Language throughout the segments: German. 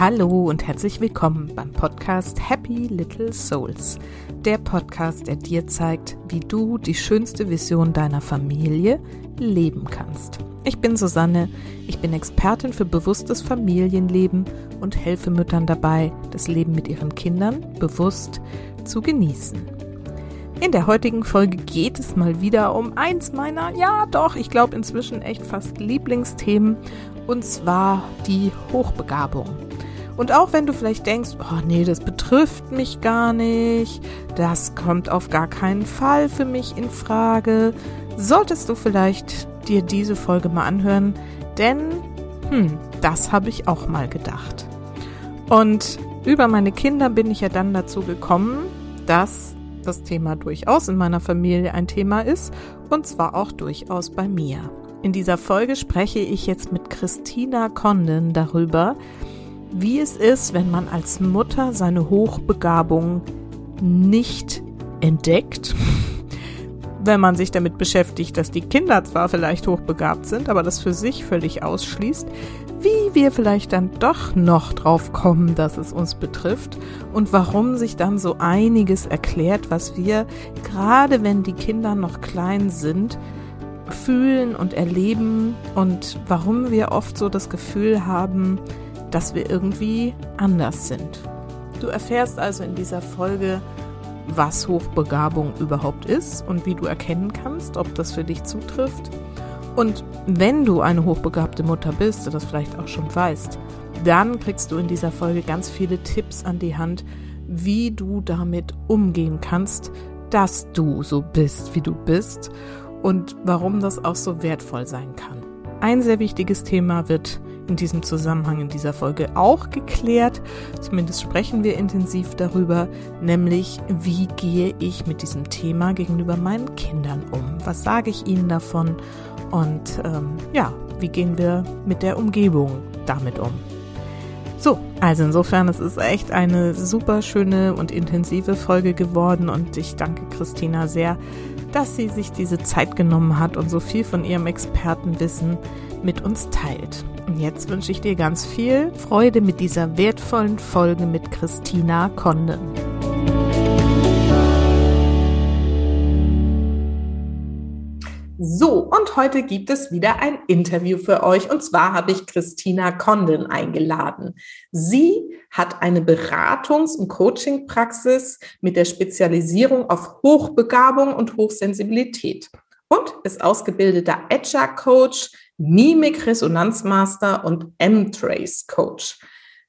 Hallo und herzlich willkommen beim Podcast Happy Little Souls. Der Podcast, der dir zeigt, wie du die schönste Vision deiner Familie leben kannst. Ich bin Susanne, ich bin Expertin für bewusstes Familienleben und helfe Müttern dabei, das Leben mit ihren Kindern bewusst zu genießen. In der heutigen Folge geht es mal wieder um eins meiner, ja doch, ich glaube inzwischen echt fast Lieblingsthemen, und zwar die Hochbegabung. Und auch wenn du vielleicht denkst, oh nee, das betrifft mich gar nicht, das kommt auf gar keinen Fall für mich in Frage, solltest du vielleicht dir diese Folge mal anhören, denn hm, das habe ich auch mal gedacht. Und über meine Kinder bin ich ja dann dazu gekommen, dass das Thema durchaus in meiner Familie ein Thema ist und zwar auch durchaus bei mir. In dieser Folge spreche ich jetzt mit Christina Condon darüber, wie es ist, wenn man als Mutter seine Hochbegabung nicht entdeckt, wenn man sich damit beschäftigt, dass die Kinder zwar vielleicht hochbegabt sind, aber das für sich völlig ausschließt, wie wir vielleicht dann doch noch drauf kommen, dass es uns betrifft und warum sich dann so einiges erklärt, was wir, gerade wenn die Kinder noch klein sind, fühlen und erleben und warum wir oft so das Gefühl haben, dass wir irgendwie anders sind. Du erfährst also in dieser Folge, was Hochbegabung überhaupt ist und wie du erkennen kannst, ob das für dich zutrifft. Und wenn du eine hochbegabte Mutter bist und das vielleicht auch schon weißt, dann kriegst du in dieser Folge ganz viele Tipps an die Hand, wie du damit umgehen kannst, dass du so bist, wie du bist und warum das auch so wertvoll sein kann. Ein sehr wichtiges Thema wird in diesem Zusammenhang in dieser Folge auch geklärt. Zumindest sprechen wir intensiv darüber, nämlich wie gehe ich mit diesem Thema gegenüber meinen Kindern um? Was sage ich ihnen davon? Und ähm, ja, wie gehen wir mit der Umgebung damit um? So, also insofern, es ist echt eine super schöne und intensive Folge geworden und ich danke Christina sehr, dass sie sich diese Zeit genommen hat und so viel von ihrem Expertenwissen mit uns teilt. Und jetzt wünsche ich dir ganz viel Freude mit dieser wertvollen Folge mit Christina Konde. So, und heute gibt es wieder ein Interview für euch. Und zwar habe ich Christina Condon eingeladen. Sie hat eine Beratungs- und Coachingpraxis mit der Spezialisierung auf Hochbegabung und Hochsensibilität und ist ausgebildeter Agile-Coach, Mimik-Resonanzmaster und M-Trace-Coach.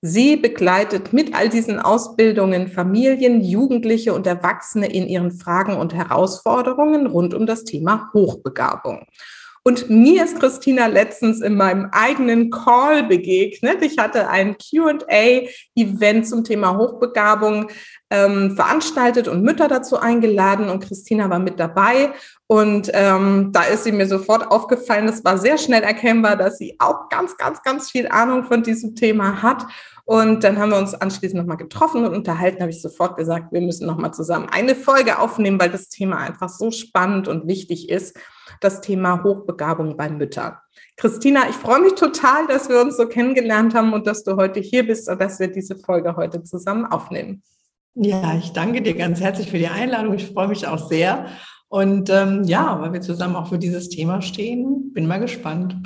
Sie begleitet mit all diesen Ausbildungen Familien, Jugendliche und Erwachsene in ihren Fragen und Herausforderungen rund um das Thema Hochbegabung. Und mir ist Christina letztens in meinem eigenen Call begegnet. Ich hatte ein QA-Event zum Thema Hochbegabung ähm, veranstaltet und Mütter dazu eingeladen und Christina war mit dabei. Und ähm, da ist sie mir sofort aufgefallen. Es war sehr schnell erkennbar, dass sie auch ganz, ganz, ganz viel Ahnung von diesem Thema hat. Und dann haben wir uns anschließend nochmal getroffen und unterhalten, habe ich sofort gesagt, wir müssen nochmal zusammen eine Folge aufnehmen, weil das Thema einfach so spannend und wichtig ist das Thema Hochbegabung bei Müttern. Christina, ich freue mich total, dass wir uns so kennengelernt haben und dass du heute hier bist und dass wir diese Folge heute zusammen aufnehmen. Ja, ich danke dir ganz herzlich für die Einladung. Ich freue mich auch sehr. Und ähm, ja, weil wir zusammen auch für dieses Thema stehen, bin mal gespannt.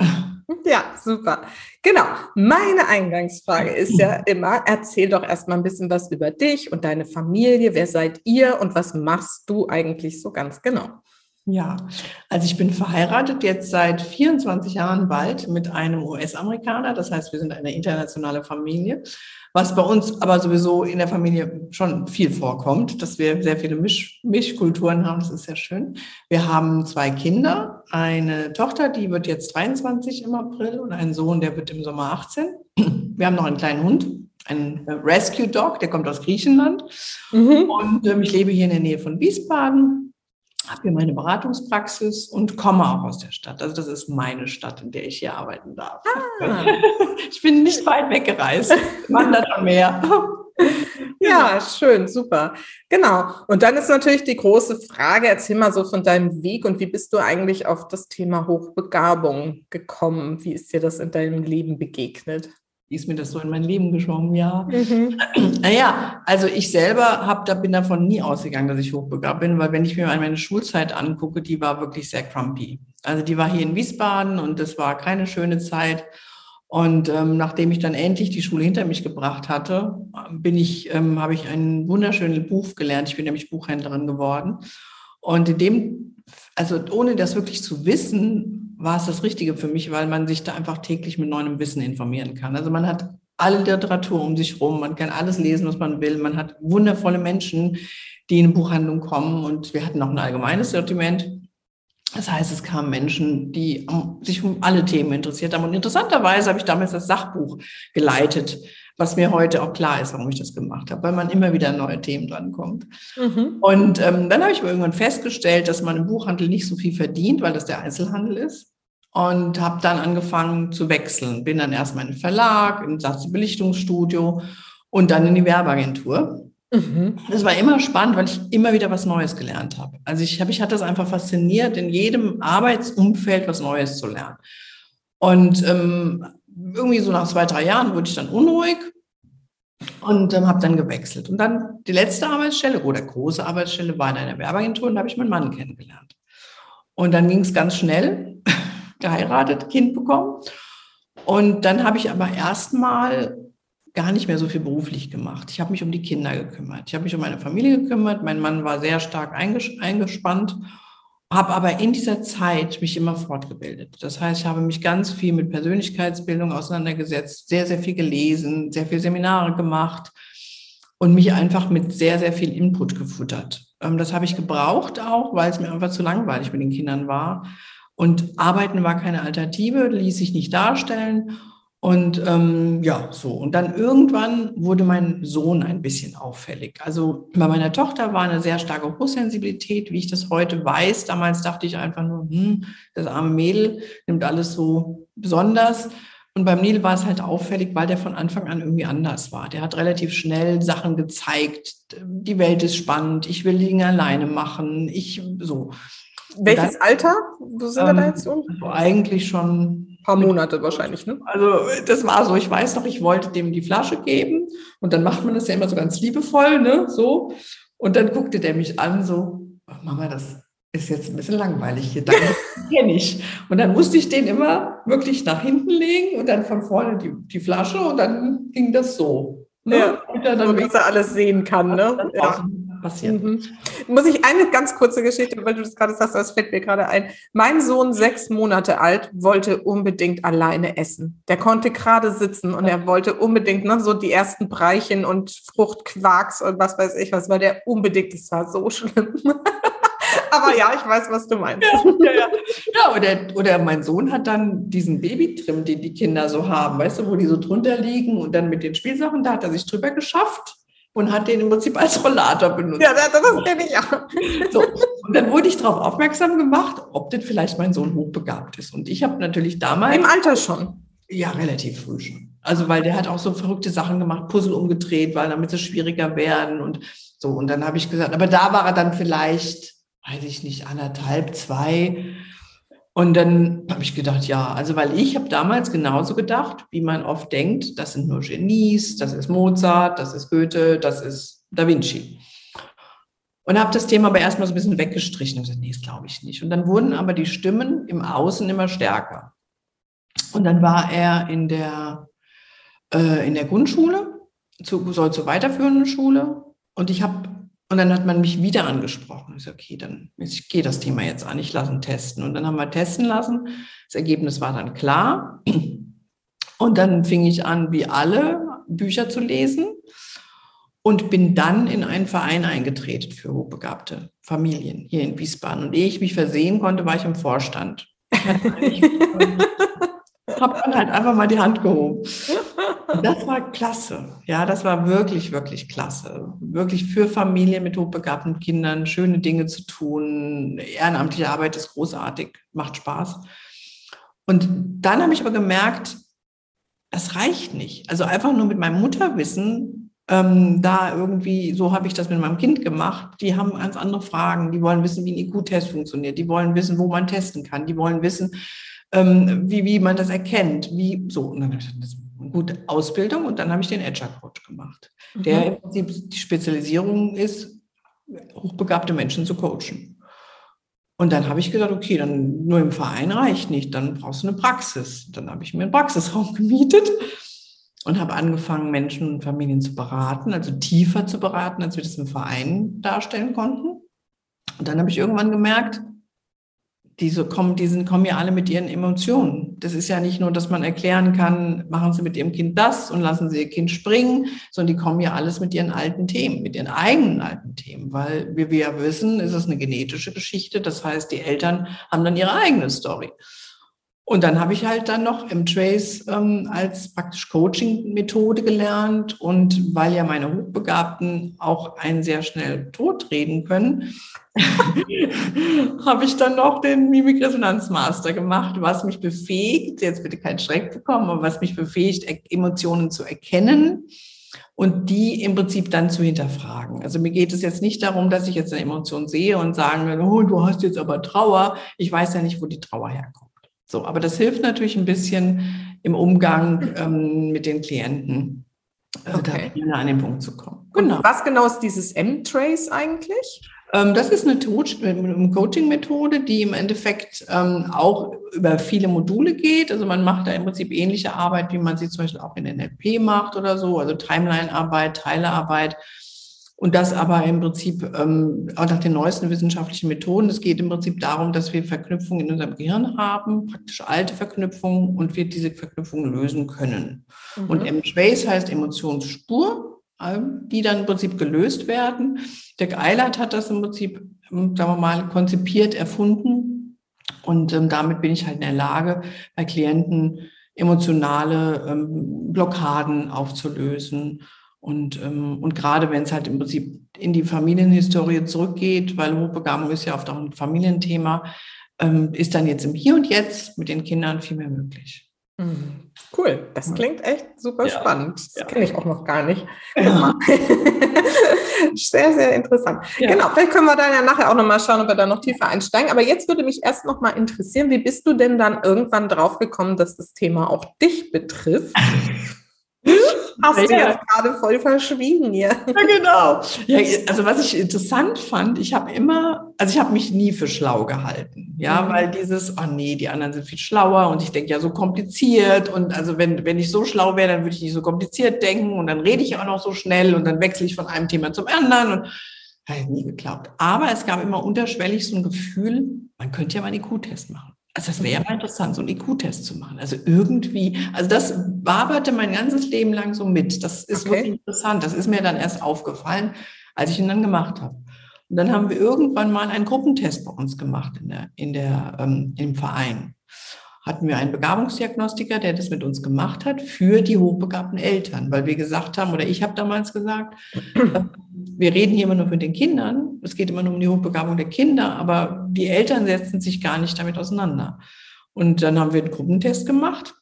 Ja, super. Genau. Meine Eingangsfrage ist ja immer, erzähl doch erstmal ein bisschen was über dich und deine Familie. Wer seid ihr und was machst du eigentlich so ganz genau? Ja, also ich bin verheiratet jetzt seit 24 Jahren bald mit einem US-Amerikaner. Das heißt, wir sind eine internationale Familie, was bei uns aber sowieso in der Familie schon viel vorkommt, dass wir sehr viele Misch Mischkulturen haben. Das ist sehr schön. Wir haben zwei Kinder, eine Tochter, die wird jetzt 23 im April und einen Sohn, der wird im Sommer 18. Wir haben noch einen kleinen Hund, einen Rescue Dog, der kommt aus Griechenland. Mhm. Und ähm, ich lebe hier in der Nähe von Wiesbaden habe hier meine Beratungspraxis und komme auch aus der Stadt. Also das ist meine Stadt, in der ich hier arbeiten darf. Ah. Ich bin nicht weit weggereist. Da schon mehr. Ja, schön, super. Genau. Und dann ist natürlich die große Frage, erzähl mal so von deinem Weg und wie bist du eigentlich auf das Thema Hochbegabung gekommen? Wie ist dir das in deinem Leben begegnet? Wie ist mir das so in mein Leben geschwommen? Ja. Mhm. Naja, also ich selber hab, da bin davon nie ausgegangen, dass ich hochbegabt bin, weil wenn ich mir meine Schulzeit angucke, die war wirklich sehr crumpy. Also die war hier in Wiesbaden und das war keine schöne Zeit. Und ähm, nachdem ich dann endlich die Schule hinter mich gebracht hatte, bin ich, ähm, habe ich ein wunderschönes Buch gelernt. Ich bin nämlich Buchhändlerin geworden. Und in dem, also ohne das wirklich zu wissen, war es das Richtige für mich, weil man sich da einfach täglich mit neuem Wissen informieren kann. Also man hat alle Literatur um sich rum, man kann alles lesen, was man will. Man hat wundervolle Menschen, die in Buchhandlung kommen und wir hatten auch ein allgemeines Sortiment. Das heißt, es kamen Menschen, die sich um alle Themen interessiert haben. Und interessanterweise habe ich damals das Sachbuch geleitet was mir heute auch klar ist, warum ich das gemacht habe, weil man immer wieder neue Themen drankommt. Mhm. Und ähm, dann habe ich irgendwann festgestellt, dass man im Buchhandel nicht so viel verdient, weil das der Einzelhandel ist. Und habe dann angefangen zu wechseln. Bin dann erstmal in den Verlag, in das Belichtungsstudio und dann in die Werbeagentur. Mhm. Das war immer spannend, weil ich immer wieder was Neues gelernt habe. Also ich, hab, ich hatte das einfach fasziniert, in jedem Arbeitsumfeld was Neues zu lernen. Und ähm, irgendwie so nach zwei, drei Jahren wurde ich dann unruhig und ähm, habe dann gewechselt. Und dann die letzte Arbeitsstelle oder große Arbeitsstelle war in einer Werbeagentur und da habe ich meinen Mann kennengelernt. Und dann ging es ganz schnell, geheiratet, Kind bekommen. Und dann habe ich aber erstmal gar nicht mehr so viel beruflich gemacht. Ich habe mich um die Kinder gekümmert. Ich habe mich um meine Familie gekümmert. Mein Mann war sehr stark eingespannt habe aber in dieser Zeit mich immer fortgebildet. Das heißt, ich habe mich ganz viel mit Persönlichkeitsbildung auseinandergesetzt, sehr, sehr viel gelesen, sehr viel Seminare gemacht und mich einfach mit sehr, sehr viel Input gefuttert. Ähm, das habe ich gebraucht auch, weil es mir einfach zu langweilig mit den Kindern war. Und Arbeiten war keine Alternative, ließ sich nicht darstellen. Und ähm, ja, so. Und dann irgendwann wurde mein Sohn ein bisschen auffällig. Also bei meiner Tochter war eine sehr starke Hochsensibilität, wie ich das heute weiß. Damals dachte ich einfach nur, hm, das arme Mädel nimmt alles so besonders. Und beim Neil war es halt auffällig, weil der von Anfang an irgendwie anders war. Der hat relativ schnell Sachen gezeigt. Die Welt ist spannend. Ich will Dinge alleine machen. Ich so. Welches dann, Alter? Wo sind ähm, wir da jetzt um? Also eigentlich schon paar Monate wahrscheinlich, ne? Also das war so, ich weiß noch, ich wollte dem die Flasche geben und dann macht man das ja immer so ganz liebevoll, ne? So. Und dann guckte der mich an, so, oh, Mama, das ist jetzt ein bisschen langweilig hier, danke, kenne ich. Und dann musste ich den immer wirklich nach hinten legen und dann von vorne die, die Flasche und dann ging das so. Ne? Ja, und dann, so, dass er alles sehen kann, ne? Ja passiert. Mhm. Muss ich eine ganz kurze Geschichte, weil du das gerade sagst, das fällt mir gerade ein. Mein Sohn, sechs Monate alt, wollte unbedingt alleine essen. Der konnte gerade sitzen und er wollte unbedingt ne, so die ersten Breichen und Fruchtquarks und was weiß ich was, weil der unbedingt, das war so schlimm. Aber ja, ich weiß, was du meinst. Ja, ja, ja. ja oder, oder mein Sohn hat dann diesen Babytrim, den die Kinder so haben, weißt du, wo die so drunter liegen und dann mit den Spielsachen, da hat er sich drüber geschafft und hat den im Prinzip als Rollator benutzt. Ja, das, das kenne ich auch. So, und dann wurde ich darauf aufmerksam gemacht, ob denn vielleicht mein Sohn hochbegabt ist. Und ich habe natürlich damals. Im Alter schon. Ja, relativ früh schon. Also, weil der hat auch so verrückte Sachen gemacht, Puzzle umgedreht, weil damit sie schwieriger werden und so. Und dann habe ich gesagt, aber da war er dann vielleicht, weiß ich nicht, anderthalb, zwei. Und dann habe ich gedacht, ja, also weil ich habe damals genauso gedacht, wie man oft denkt, das sind nur Genies, das ist Mozart, das ist Goethe, das ist Da Vinci. Und habe das Thema aber erstmal so ein bisschen weggestrichen und gesagt, nee, das glaube ich nicht. Und dann wurden aber die Stimmen im Außen immer stärker. Und dann war er in der, äh, in der Grundschule, zu, soll zur weiterführenden Schule. Und ich habe und dann hat man mich wieder angesprochen. Ich so, okay, dann ich gehe das Thema jetzt an, ich lasse ihn testen. Und dann haben wir testen lassen. Das Ergebnis war dann klar. Und dann fing ich an, wie alle, Bücher zu lesen und bin dann in einen Verein eingetreten für hochbegabte Familien hier in Wiesbaden. Und ehe ich mich versehen konnte, war ich im Vorstand. Habe dann halt einfach mal die Hand gehoben. Das war klasse. Ja, das war wirklich, wirklich klasse. Wirklich für Familien mit hochbegabten Kindern schöne Dinge zu tun. Ehrenamtliche Arbeit ist großartig, macht Spaß. Und dann habe ich aber gemerkt, das reicht nicht. Also einfach nur mit meinem Mutterwissen, ähm, da irgendwie, so habe ich das mit meinem Kind gemacht, die haben ganz andere Fragen. Die wollen wissen, wie ein IQ-Test funktioniert. Die wollen wissen, wo man testen kann. Die wollen wissen, ähm, wie, wie man das erkennt. Wie, so. Und dann habe ich gesagt, das gute Ausbildung und dann habe ich den Agile Coach gemacht, mhm. der im Prinzip die Spezialisierung ist, hochbegabte Menschen zu coachen. Und dann habe ich gedacht, okay, dann nur im Verein reicht nicht, dann brauchst du eine Praxis. Dann habe ich mir einen Praxisraum gemietet und habe angefangen, Menschen und Familien zu beraten, also tiefer zu beraten, als wir das im Verein darstellen konnten. Und dann habe ich irgendwann gemerkt, diese kommen, die sind, kommen ja alle mit ihren Emotionen. Das ist ja nicht nur, dass man erklären kann, machen Sie mit Ihrem Kind das und lassen Sie Ihr Kind springen, sondern die kommen ja alles mit ihren alten Themen, mit ihren eigenen alten Themen, weil wie wir ja wissen, ist es eine genetische Geschichte. Das heißt, die Eltern haben dann ihre eigene Story. Und dann habe ich halt dann noch M-Trace ähm, als praktisch Coaching-Methode gelernt. Und weil ja meine Hochbegabten auch einen sehr schnell tot reden können, habe ich dann noch den Mimikresonanzmaster gemacht, was mich befähigt, jetzt bitte keinen Schreck bekommen, aber was mich befähigt, Emotionen zu erkennen und die im Prinzip dann zu hinterfragen. Also mir geht es jetzt nicht darum, dass ich jetzt eine Emotion sehe und sagen, oh, du hast jetzt aber Trauer. Ich weiß ja nicht, wo die Trauer herkommt. So, aber das hilft natürlich ein bisschen im Umgang ähm, mit den Klienten, äh, okay. da an den Punkt zu kommen. Genau. Und was genau ist dieses M-Trace eigentlich? Ähm, das ist eine Coaching-Methode, die im Endeffekt ähm, auch über viele Module geht. Also man macht da im Prinzip ähnliche Arbeit, wie man sie zum Beispiel auch in NLP macht oder so, also Timeline-Arbeit, Teilearbeit. Und das aber im Prinzip ähm, auch nach den neuesten wissenschaftlichen Methoden. Es geht im Prinzip darum, dass wir Verknüpfungen in unserem Gehirn haben, praktisch alte Verknüpfungen, und wir diese Verknüpfungen lösen können. Mhm. Und M-Trace heißt Emotionsspur, die dann im Prinzip gelöst werden. Dirk Eilert hat das im Prinzip, sagen wir mal, konzipiert, erfunden. Und ähm, damit bin ich halt in der Lage, bei Klienten emotionale ähm, Blockaden aufzulösen und, ähm, und gerade wenn es halt im Prinzip in die Familienhistorie zurückgeht, weil Hochbegabung ist ja oft auch ein Familienthema, ähm, ist dann jetzt im Hier und Jetzt mit den Kindern viel mehr möglich. Mhm. Cool, das klingt echt super ja. spannend. Das ja. kenne ich auch noch gar nicht. Ja. sehr, sehr interessant. Genau, vielleicht können wir dann ja nachher auch nochmal schauen, ob wir da noch tiefer einsteigen. Aber jetzt würde mich erst nochmal interessieren, wie bist du denn dann irgendwann drauf gekommen, dass das Thema auch dich betrifft? Hast ja. du ja gerade voll verschwiegen hier. Ja, genau. Ja, also was ich interessant fand, ich habe immer, also ich habe mich nie für schlau gehalten, ja, mhm. weil dieses, oh nee, die anderen sind viel schlauer und ich denke ja so kompliziert und also wenn, wenn ich so schlau wäre, dann würde ich nicht so kompliziert denken und dann rede ich auch noch so schnell und dann wechsle ich von einem Thema zum anderen und habe nie geglaubt. Aber es gab immer unterschwellig so ein Gefühl, man könnte ja mal einen IQ-Test machen. Also das wäre ja mal interessant, so einen IQ-Test zu machen. Also irgendwie, also das waberte mein ganzes Leben lang so mit. Das ist okay. wirklich interessant. Das ist mir dann erst aufgefallen, als ich ihn dann gemacht habe. Und dann haben wir irgendwann mal einen Gruppentest bei uns gemacht in der, in der, ähm, im Verein. Hatten wir einen Begabungsdiagnostiker, der das mit uns gemacht hat für die hochbegabten Eltern, weil wir gesagt haben, oder ich habe damals gesagt, wir reden hier immer nur mit den Kindern. Es geht immer nur um die Hochbegabung der Kinder, aber die Eltern setzen sich gar nicht damit auseinander. Und dann haben wir einen Gruppentest gemacht.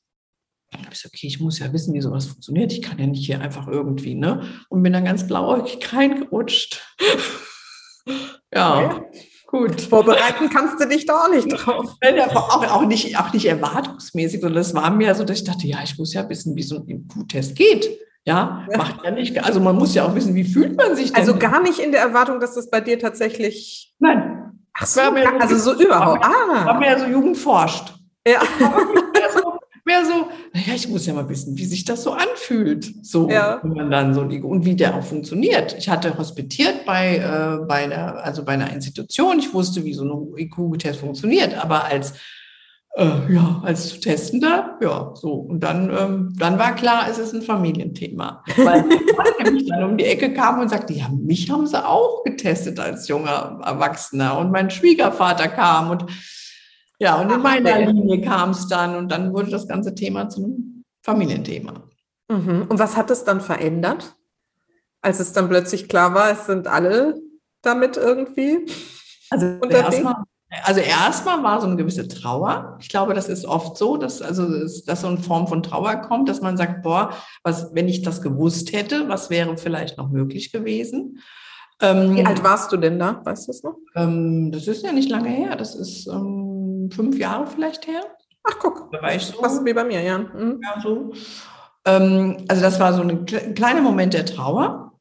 Dann habe ich gesagt, okay, ich muss ja wissen, wie sowas funktioniert. Ich kann ja nicht hier einfach irgendwie, ne? Und bin dann ganz blauäugig reingerutscht. ja. Okay. Gut. Vorbereiten kannst du dich da auch nicht drauf. auch, auch, nicht, auch nicht erwartungsmäßig, sondern es war mir so, dass ich dachte, ja, ich muss ja wissen, wie so ein IQ-Test geht. Ja, ja, macht ja nicht. Also man muss ja auch wissen, wie fühlt man sich denn? Also gar nicht in der Erwartung, dass das bei dir tatsächlich. Nein. Ach so, also so überhaupt. Ah. War mehr so Jugend forscht. Ja. mehr so, mehr so, naja, ich muss ja mal wissen, wie sich das so anfühlt. So, ja. wenn man dann so und wie der auch funktioniert. Ich hatte hospitiert bei, äh, bei einer, also bei einer Institution. Ich wusste, wie so ein IQ-Test funktioniert, aber als äh, ja, als Testender, ja, so. Und dann, ähm, dann war klar, es ist ein Familienthema. Weil ich dann um die Ecke kam und sagte, ja, mich haben sie auch getestet als junger Erwachsener. Und mein Schwiegervater kam und ja, und in meiner Linie kam es dann und dann wurde das ganze Thema zum Familienthema. Mhm. Und was hat es dann verändert, als es dann plötzlich klar war, es sind alle damit irgendwie? Also erstmal also erstmal war so eine gewisse Trauer. Ich glaube, das ist oft so, dass also dass so eine Form von Trauer kommt, dass man sagt, boah, was, wenn ich das gewusst hätte, was wäre vielleicht noch möglich gewesen? Ähm, Wie alt warst du denn da? Weißt du das noch? Ähm, das ist ja nicht lange her. Das ist ähm, fünf Jahre vielleicht her. Ach guck, da war ich so. Fast wie bei mir, ja. Mhm. Ja, so. Ähm, also das war so ein kleiner Moment der Trauer,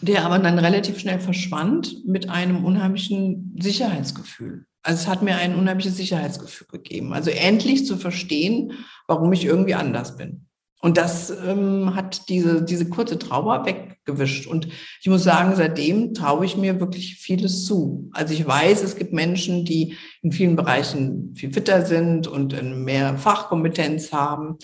der aber dann relativ schnell verschwand mit einem unheimlichen Sicherheitsgefühl. Also es hat mir ein unheimliches Sicherheitsgefühl gegeben. Also endlich zu verstehen, warum ich irgendwie anders bin. Und das ähm, hat diese, diese kurze Trauer weggewischt. Und ich muss sagen, seitdem traue ich mir wirklich vieles zu. Also ich weiß, es gibt Menschen, die in vielen Bereichen viel fitter sind und mehr Fachkompetenz haben.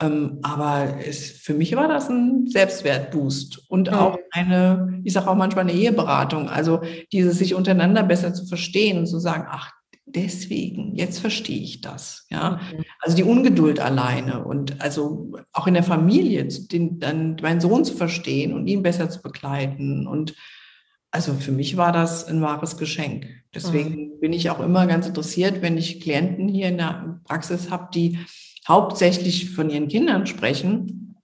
Ähm, aber es, für mich war das ein Selbstwertboost und auch eine, ich sage auch manchmal eine Eheberatung. Also dieses sich untereinander besser zu verstehen und zu sagen, ach, deswegen, jetzt verstehe ich das. Ja, mhm. also die Ungeduld alleine und also auch in der Familie, den, dann meinen Sohn zu verstehen und ihn besser zu begleiten. Und also für mich war das ein wahres Geschenk. Deswegen mhm. bin ich auch immer ganz interessiert, wenn ich Klienten hier in der Praxis habe, die hauptsächlich von ihren Kindern sprechen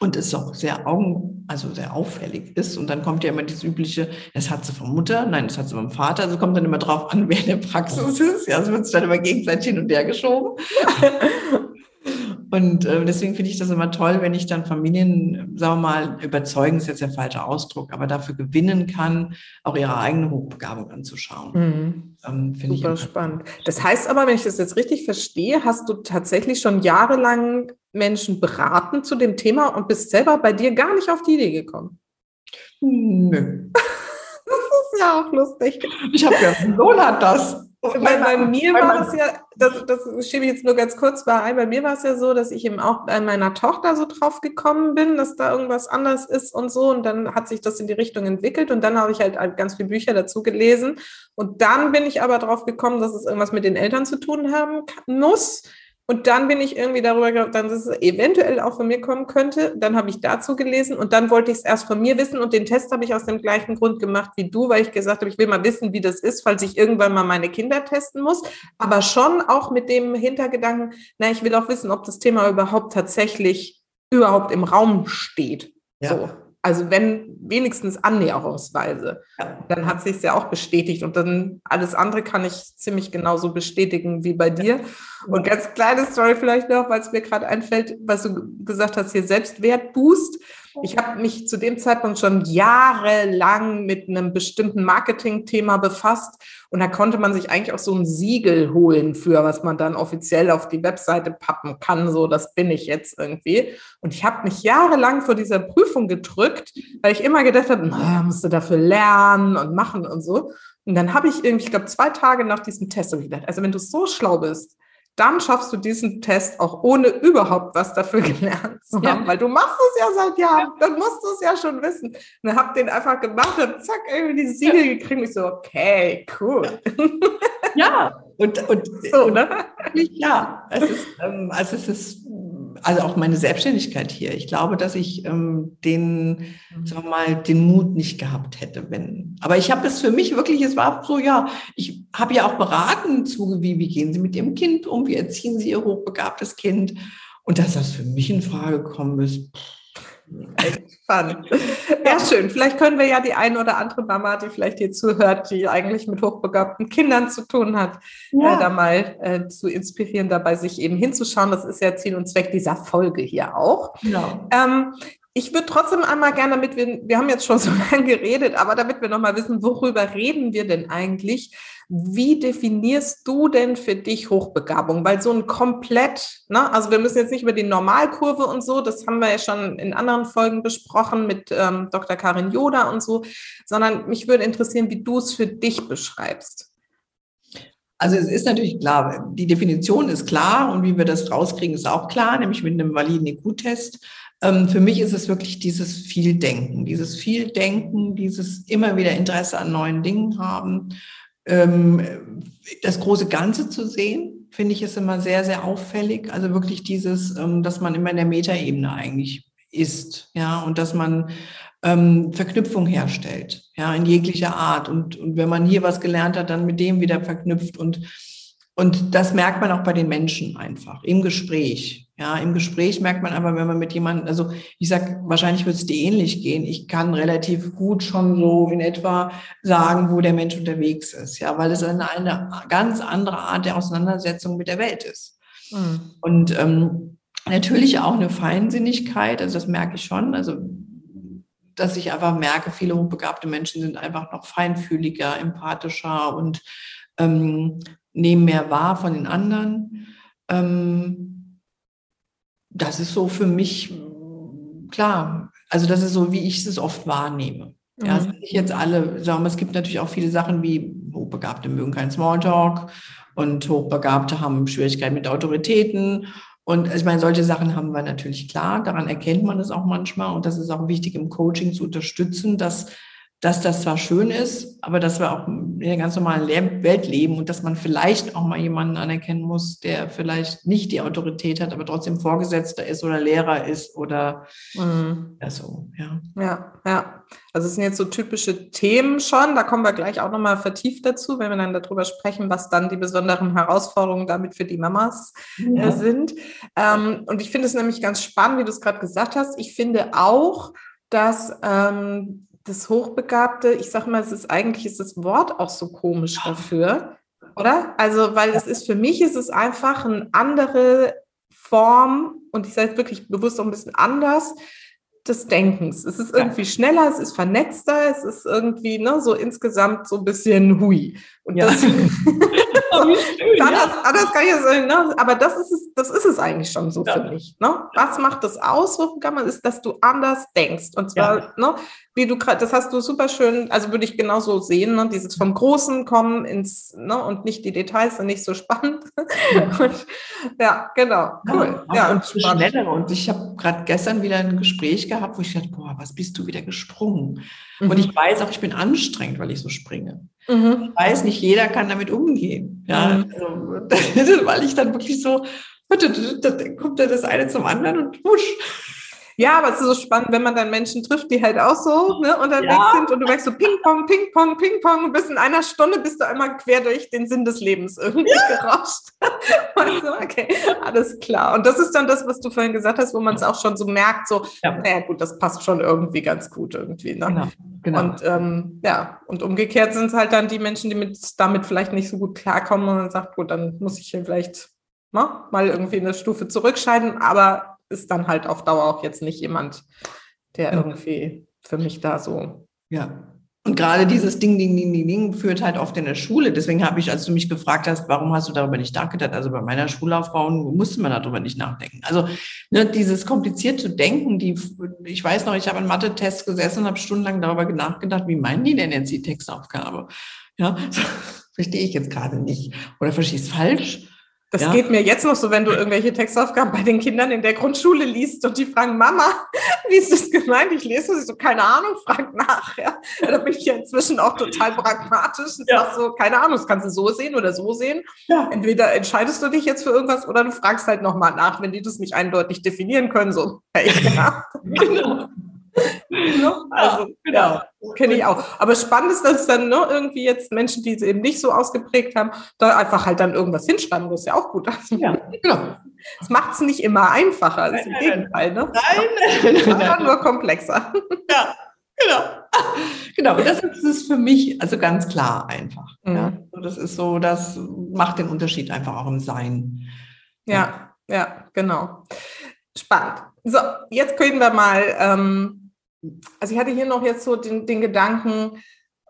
und es auch sehr augen, also sehr auffällig ist. Und dann kommt ja immer dieses übliche, das hat sie vom Mutter, nein, das hat sie vom Vater. Also kommt dann immer drauf an, wer in der Praxis ist. Ja, es wird sich dann immer gegenseitig hin und her geschoben. Und äh, deswegen finde ich das immer toll, wenn ich dann Familien, sagen wir mal, überzeugen ist jetzt der falsche Ausdruck, aber dafür gewinnen kann, auch ihre eigene Hochbegabung anzuschauen. Mhm. Ähm, Super spannend. Das heißt aber, wenn ich das jetzt richtig verstehe, hast du tatsächlich schon jahrelang Menschen beraten zu dem Thema und bist selber bei dir gar nicht auf die Idee gekommen. Nö. ist ja auch lustig. Ich habe ja, Sohn hat das. Bei, bei, mir war es ja, das, das schiebe ich jetzt nur ganz kurz bei ein, bei mir war es ja so, dass ich eben auch bei meiner Tochter so drauf gekommen bin, dass da irgendwas anders ist und so. Und dann hat sich das in die Richtung entwickelt und dann habe ich halt ganz viele Bücher dazu gelesen. Und dann bin ich aber drauf gekommen, dass es irgendwas mit den Eltern zu tun haben muss. Und dann bin ich irgendwie darüber gedacht, dass es eventuell auch von mir kommen könnte. Dann habe ich dazu gelesen und dann wollte ich es erst von mir wissen. Und den Test habe ich aus dem gleichen Grund gemacht wie du, weil ich gesagt habe, ich will mal wissen, wie das ist, falls ich irgendwann mal meine Kinder testen muss. Aber schon auch mit dem Hintergedanken, na, ich will auch wissen, ob das Thema überhaupt tatsächlich überhaupt im Raum steht. Ja. So. Also wenn wenigstens annäherungsweise, ja. dann hat sich ja auch bestätigt und dann alles andere kann ich ziemlich genauso bestätigen wie bei dir. Und ganz kleine Story vielleicht noch, weil es mir gerade einfällt, was du gesagt hast, hier Selbstwertboost. Ich habe mich zu dem Zeitpunkt schon jahrelang mit einem bestimmten Marketing-Thema befasst und da konnte man sich eigentlich auch so ein Siegel holen für, was man dann offiziell auf die Webseite pappen kann. So, das bin ich jetzt irgendwie. Und ich habe mich jahrelang vor dieser Prüfung gedrückt, weil ich immer gedacht habe, musst du dafür lernen und machen und so. Und dann habe ich irgendwie, ich glaube, zwei Tage nach diesem Test habe gedacht, also wenn du so schlau bist, dann schaffst du diesen Test auch ohne überhaupt was dafür gelernt zu haben, ja. weil du machst es ja seit Jahren, ja. dann musst du es ja schon wissen. Und dann hab den einfach gemacht und zack, irgendwie die Siegel ja. gekriegt. Und ich so, okay, cool. Ja, und, und so, ne? Ja, es ist, ähm, also es ist also auch meine Selbstständigkeit hier. Ich glaube, dass ich ähm, den, mhm. sagen wir mal, den Mut nicht gehabt hätte, wenn. Aber ich habe es für mich wirklich, es war so, ja, ich habe ja auch beraten zu, wie, wie gehen Sie mit Ihrem Kind um, wie erziehen Sie Ihr hochbegabtes Kind. Und dass das für mich in Frage gekommen ist, pff, Spannend. Ja, schön. Vielleicht können wir ja die eine oder andere Mama, die vielleicht hier zuhört, die eigentlich mit hochbegabten Kindern zu tun hat, ja. äh, da mal äh, zu inspirieren, dabei sich eben hinzuschauen. Das ist ja Ziel und Zweck dieser Folge hier auch. Genau. Ähm, ich würde trotzdem einmal gerne, damit wir, wir haben jetzt schon so lange geredet, aber damit wir nochmal wissen, worüber reden wir denn eigentlich? Wie definierst du denn für dich Hochbegabung? Weil so ein komplett, ne, also wir müssen jetzt nicht über die Normalkurve und so, das haben wir ja schon in anderen Folgen besprochen mit ähm, Dr. Karin Joda und so, sondern mich würde interessieren, wie du es für dich beschreibst. Also es ist natürlich klar, die Definition ist klar und wie wir das rauskriegen, ist auch klar, nämlich mit einem validen IQ-Test. Ähm, für mich ist es wirklich dieses Vieldenken, dieses Vieldenken, dieses immer wieder Interesse an neuen Dingen haben. Ähm, das große Ganze zu sehen, finde ich, ist immer sehr, sehr auffällig. Also wirklich dieses, ähm, dass man immer in der Metaebene eigentlich ist, ja, und dass man ähm, Verknüpfung herstellt, ja, in jeglicher Art. Und, und wenn man hier was gelernt hat, dann mit dem wieder verknüpft und und das merkt man auch bei den Menschen einfach im Gespräch. Ja, im Gespräch merkt man aber, wenn man mit jemandem, also ich sag, wahrscheinlich wird es dir ähnlich gehen. Ich kann relativ gut schon so in etwa sagen, wo der Mensch unterwegs ist. Ja, weil es eine, eine ganz andere Art der Auseinandersetzung mit der Welt ist. Mhm. Und ähm, Natürlich auch eine Feinsinnigkeit, also das merke ich schon. Also dass ich einfach merke, viele hochbegabte Menschen sind einfach noch feinfühliger, empathischer und ähm, nehmen mehr wahr von den anderen. Ähm, das ist so für mich klar. Also das ist so, wie ich es oft wahrnehme. Mhm. Ja, nicht jetzt alle, sagen wir, es gibt natürlich auch viele Sachen wie Hochbegabte mögen keinen Smalltalk und Hochbegabte haben Schwierigkeiten mit Autoritäten und ich meine, solche Sachen haben wir natürlich klar. Daran erkennt man es auch manchmal. Und das ist auch wichtig im Coaching zu unterstützen, dass dass das zwar schön ist, aber dass wir auch in der ganz normalen Welt leben und dass man vielleicht auch mal jemanden anerkennen muss, der vielleicht nicht die Autorität hat, aber trotzdem Vorgesetzter ist oder Lehrer ist oder mhm. ja so, ja. Ja, ja. Also es sind jetzt so typische Themen schon, da kommen wir gleich auch nochmal vertieft dazu, wenn wir dann darüber sprechen, was dann die besonderen Herausforderungen damit für die Mamas äh, ja. sind. Ähm, und ich finde es nämlich ganz spannend, wie du es gerade gesagt hast. Ich finde auch, dass ähm, das Hochbegabte, ich sag mal, es ist eigentlich ist das Wort auch so komisch dafür, oder? Also, weil es ist für mich ist es einfach eine andere Form und ich sage es wirklich bewusst auch ein bisschen anders des Denkens. Es ist irgendwie schneller, es ist vernetzter, es ist irgendwie ne, so insgesamt so ein bisschen hui. Und ja. das, anders, anders kann ich das sagen, ne? aber das ist es, das ist es eigentlich schon so ja. für mich. Ne? Was macht das aus, Hochgammern, ist, dass du anders denkst. Und zwar, ja. ne, wie du gerade, das hast du super schön, also würde ich genauso sehen, ne? dieses vom Großen kommen ins, ne, und nicht die Details sind nicht so spannend. und, ja, genau, cool. Ja, ja und schneller. Und ich habe gerade gestern wieder ein Gespräch gehabt, wo ich dachte, boah, was bist du wieder gesprungen? Mhm. Und ich weiß auch, ich bin anstrengend, weil ich so springe. Mhm. Ich weiß, nicht jeder kann damit umgehen. Ja, mhm. also, weil ich dann wirklich so, da kommt da das eine zum anderen und wusch. Ja, aber es ist so spannend, wenn man dann Menschen trifft, die halt auch so ne, unterwegs ja. sind und du merkst so Ping-Pong, Ping-Pong, Ping-Pong und bis in einer Stunde bist du einmal quer durch den Sinn des Lebens irgendwie ja. gerauscht. weißt du, okay, alles klar. Und das ist dann das, was du vorhin gesagt hast, wo man es auch schon so merkt, so, ja. naja gut, das passt schon irgendwie ganz gut irgendwie. Ne? Genau. genau. Und ähm, ja, und umgekehrt sind es halt dann die Menschen, die mit, damit vielleicht nicht so gut klarkommen und man sagt, gut, dann muss ich hier vielleicht ne, mal irgendwie eine Stufe zurückscheiden, aber ist dann halt auf Dauer auch jetzt nicht jemand, der irgendwie für mich da so. Ja. Und gerade dieses Ding, Ding, Ding, Ding, Ding führt halt oft in der Schule. Deswegen habe ich, als du mich gefragt hast, warum hast du darüber nicht nachgedacht? Also bei meiner Schullaufbahn musste man darüber nicht nachdenken. Also ne, dieses kompliziert zu denken, die, ich weiß noch, ich habe einen Mathe-Test gesessen und habe stundenlang darüber nachgedacht, wie meinen die denn jetzt die Textaufgabe? Ja, verstehe ich jetzt gerade nicht. Oder verstehe ich es falsch? Das ja. geht mir jetzt noch so, wenn du irgendwelche Textaufgaben bei den Kindern in der Grundschule liest und die fragen, Mama, wie ist das gemeint? Ich lese das, ich so, keine Ahnung, frag nach. Ja. Da bin ich ja inzwischen auch total pragmatisch. Und ja. so, keine Ahnung, das kannst du so sehen oder so sehen. Ja. Entweder entscheidest du dich jetzt für irgendwas oder du fragst halt nochmal nach, wenn die das nicht eindeutig definieren können. So, hey, ja. genau. also, genau, kenne ich auch. Aber spannend ist, dass dann ne, irgendwie jetzt Menschen, die es eben nicht so ausgeprägt haben, da einfach halt dann irgendwas hinschreiben, das ist ja auch gut. Ja, genau. Das macht es nicht immer einfacher, das ist im Gegenteil. Ne? Nein, nein, nein, nur komplexer. Ja, genau. Genau, das ist für mich also ganz klar einfach. Mhm. Ja. Das ist so, das macht den Unterschied einfach auch im Sein. Ja, ja, ja genau. Spannend. So, jetzt können wir mal ähm, also ich hatte hier noch jetzt so den, den Gedanken,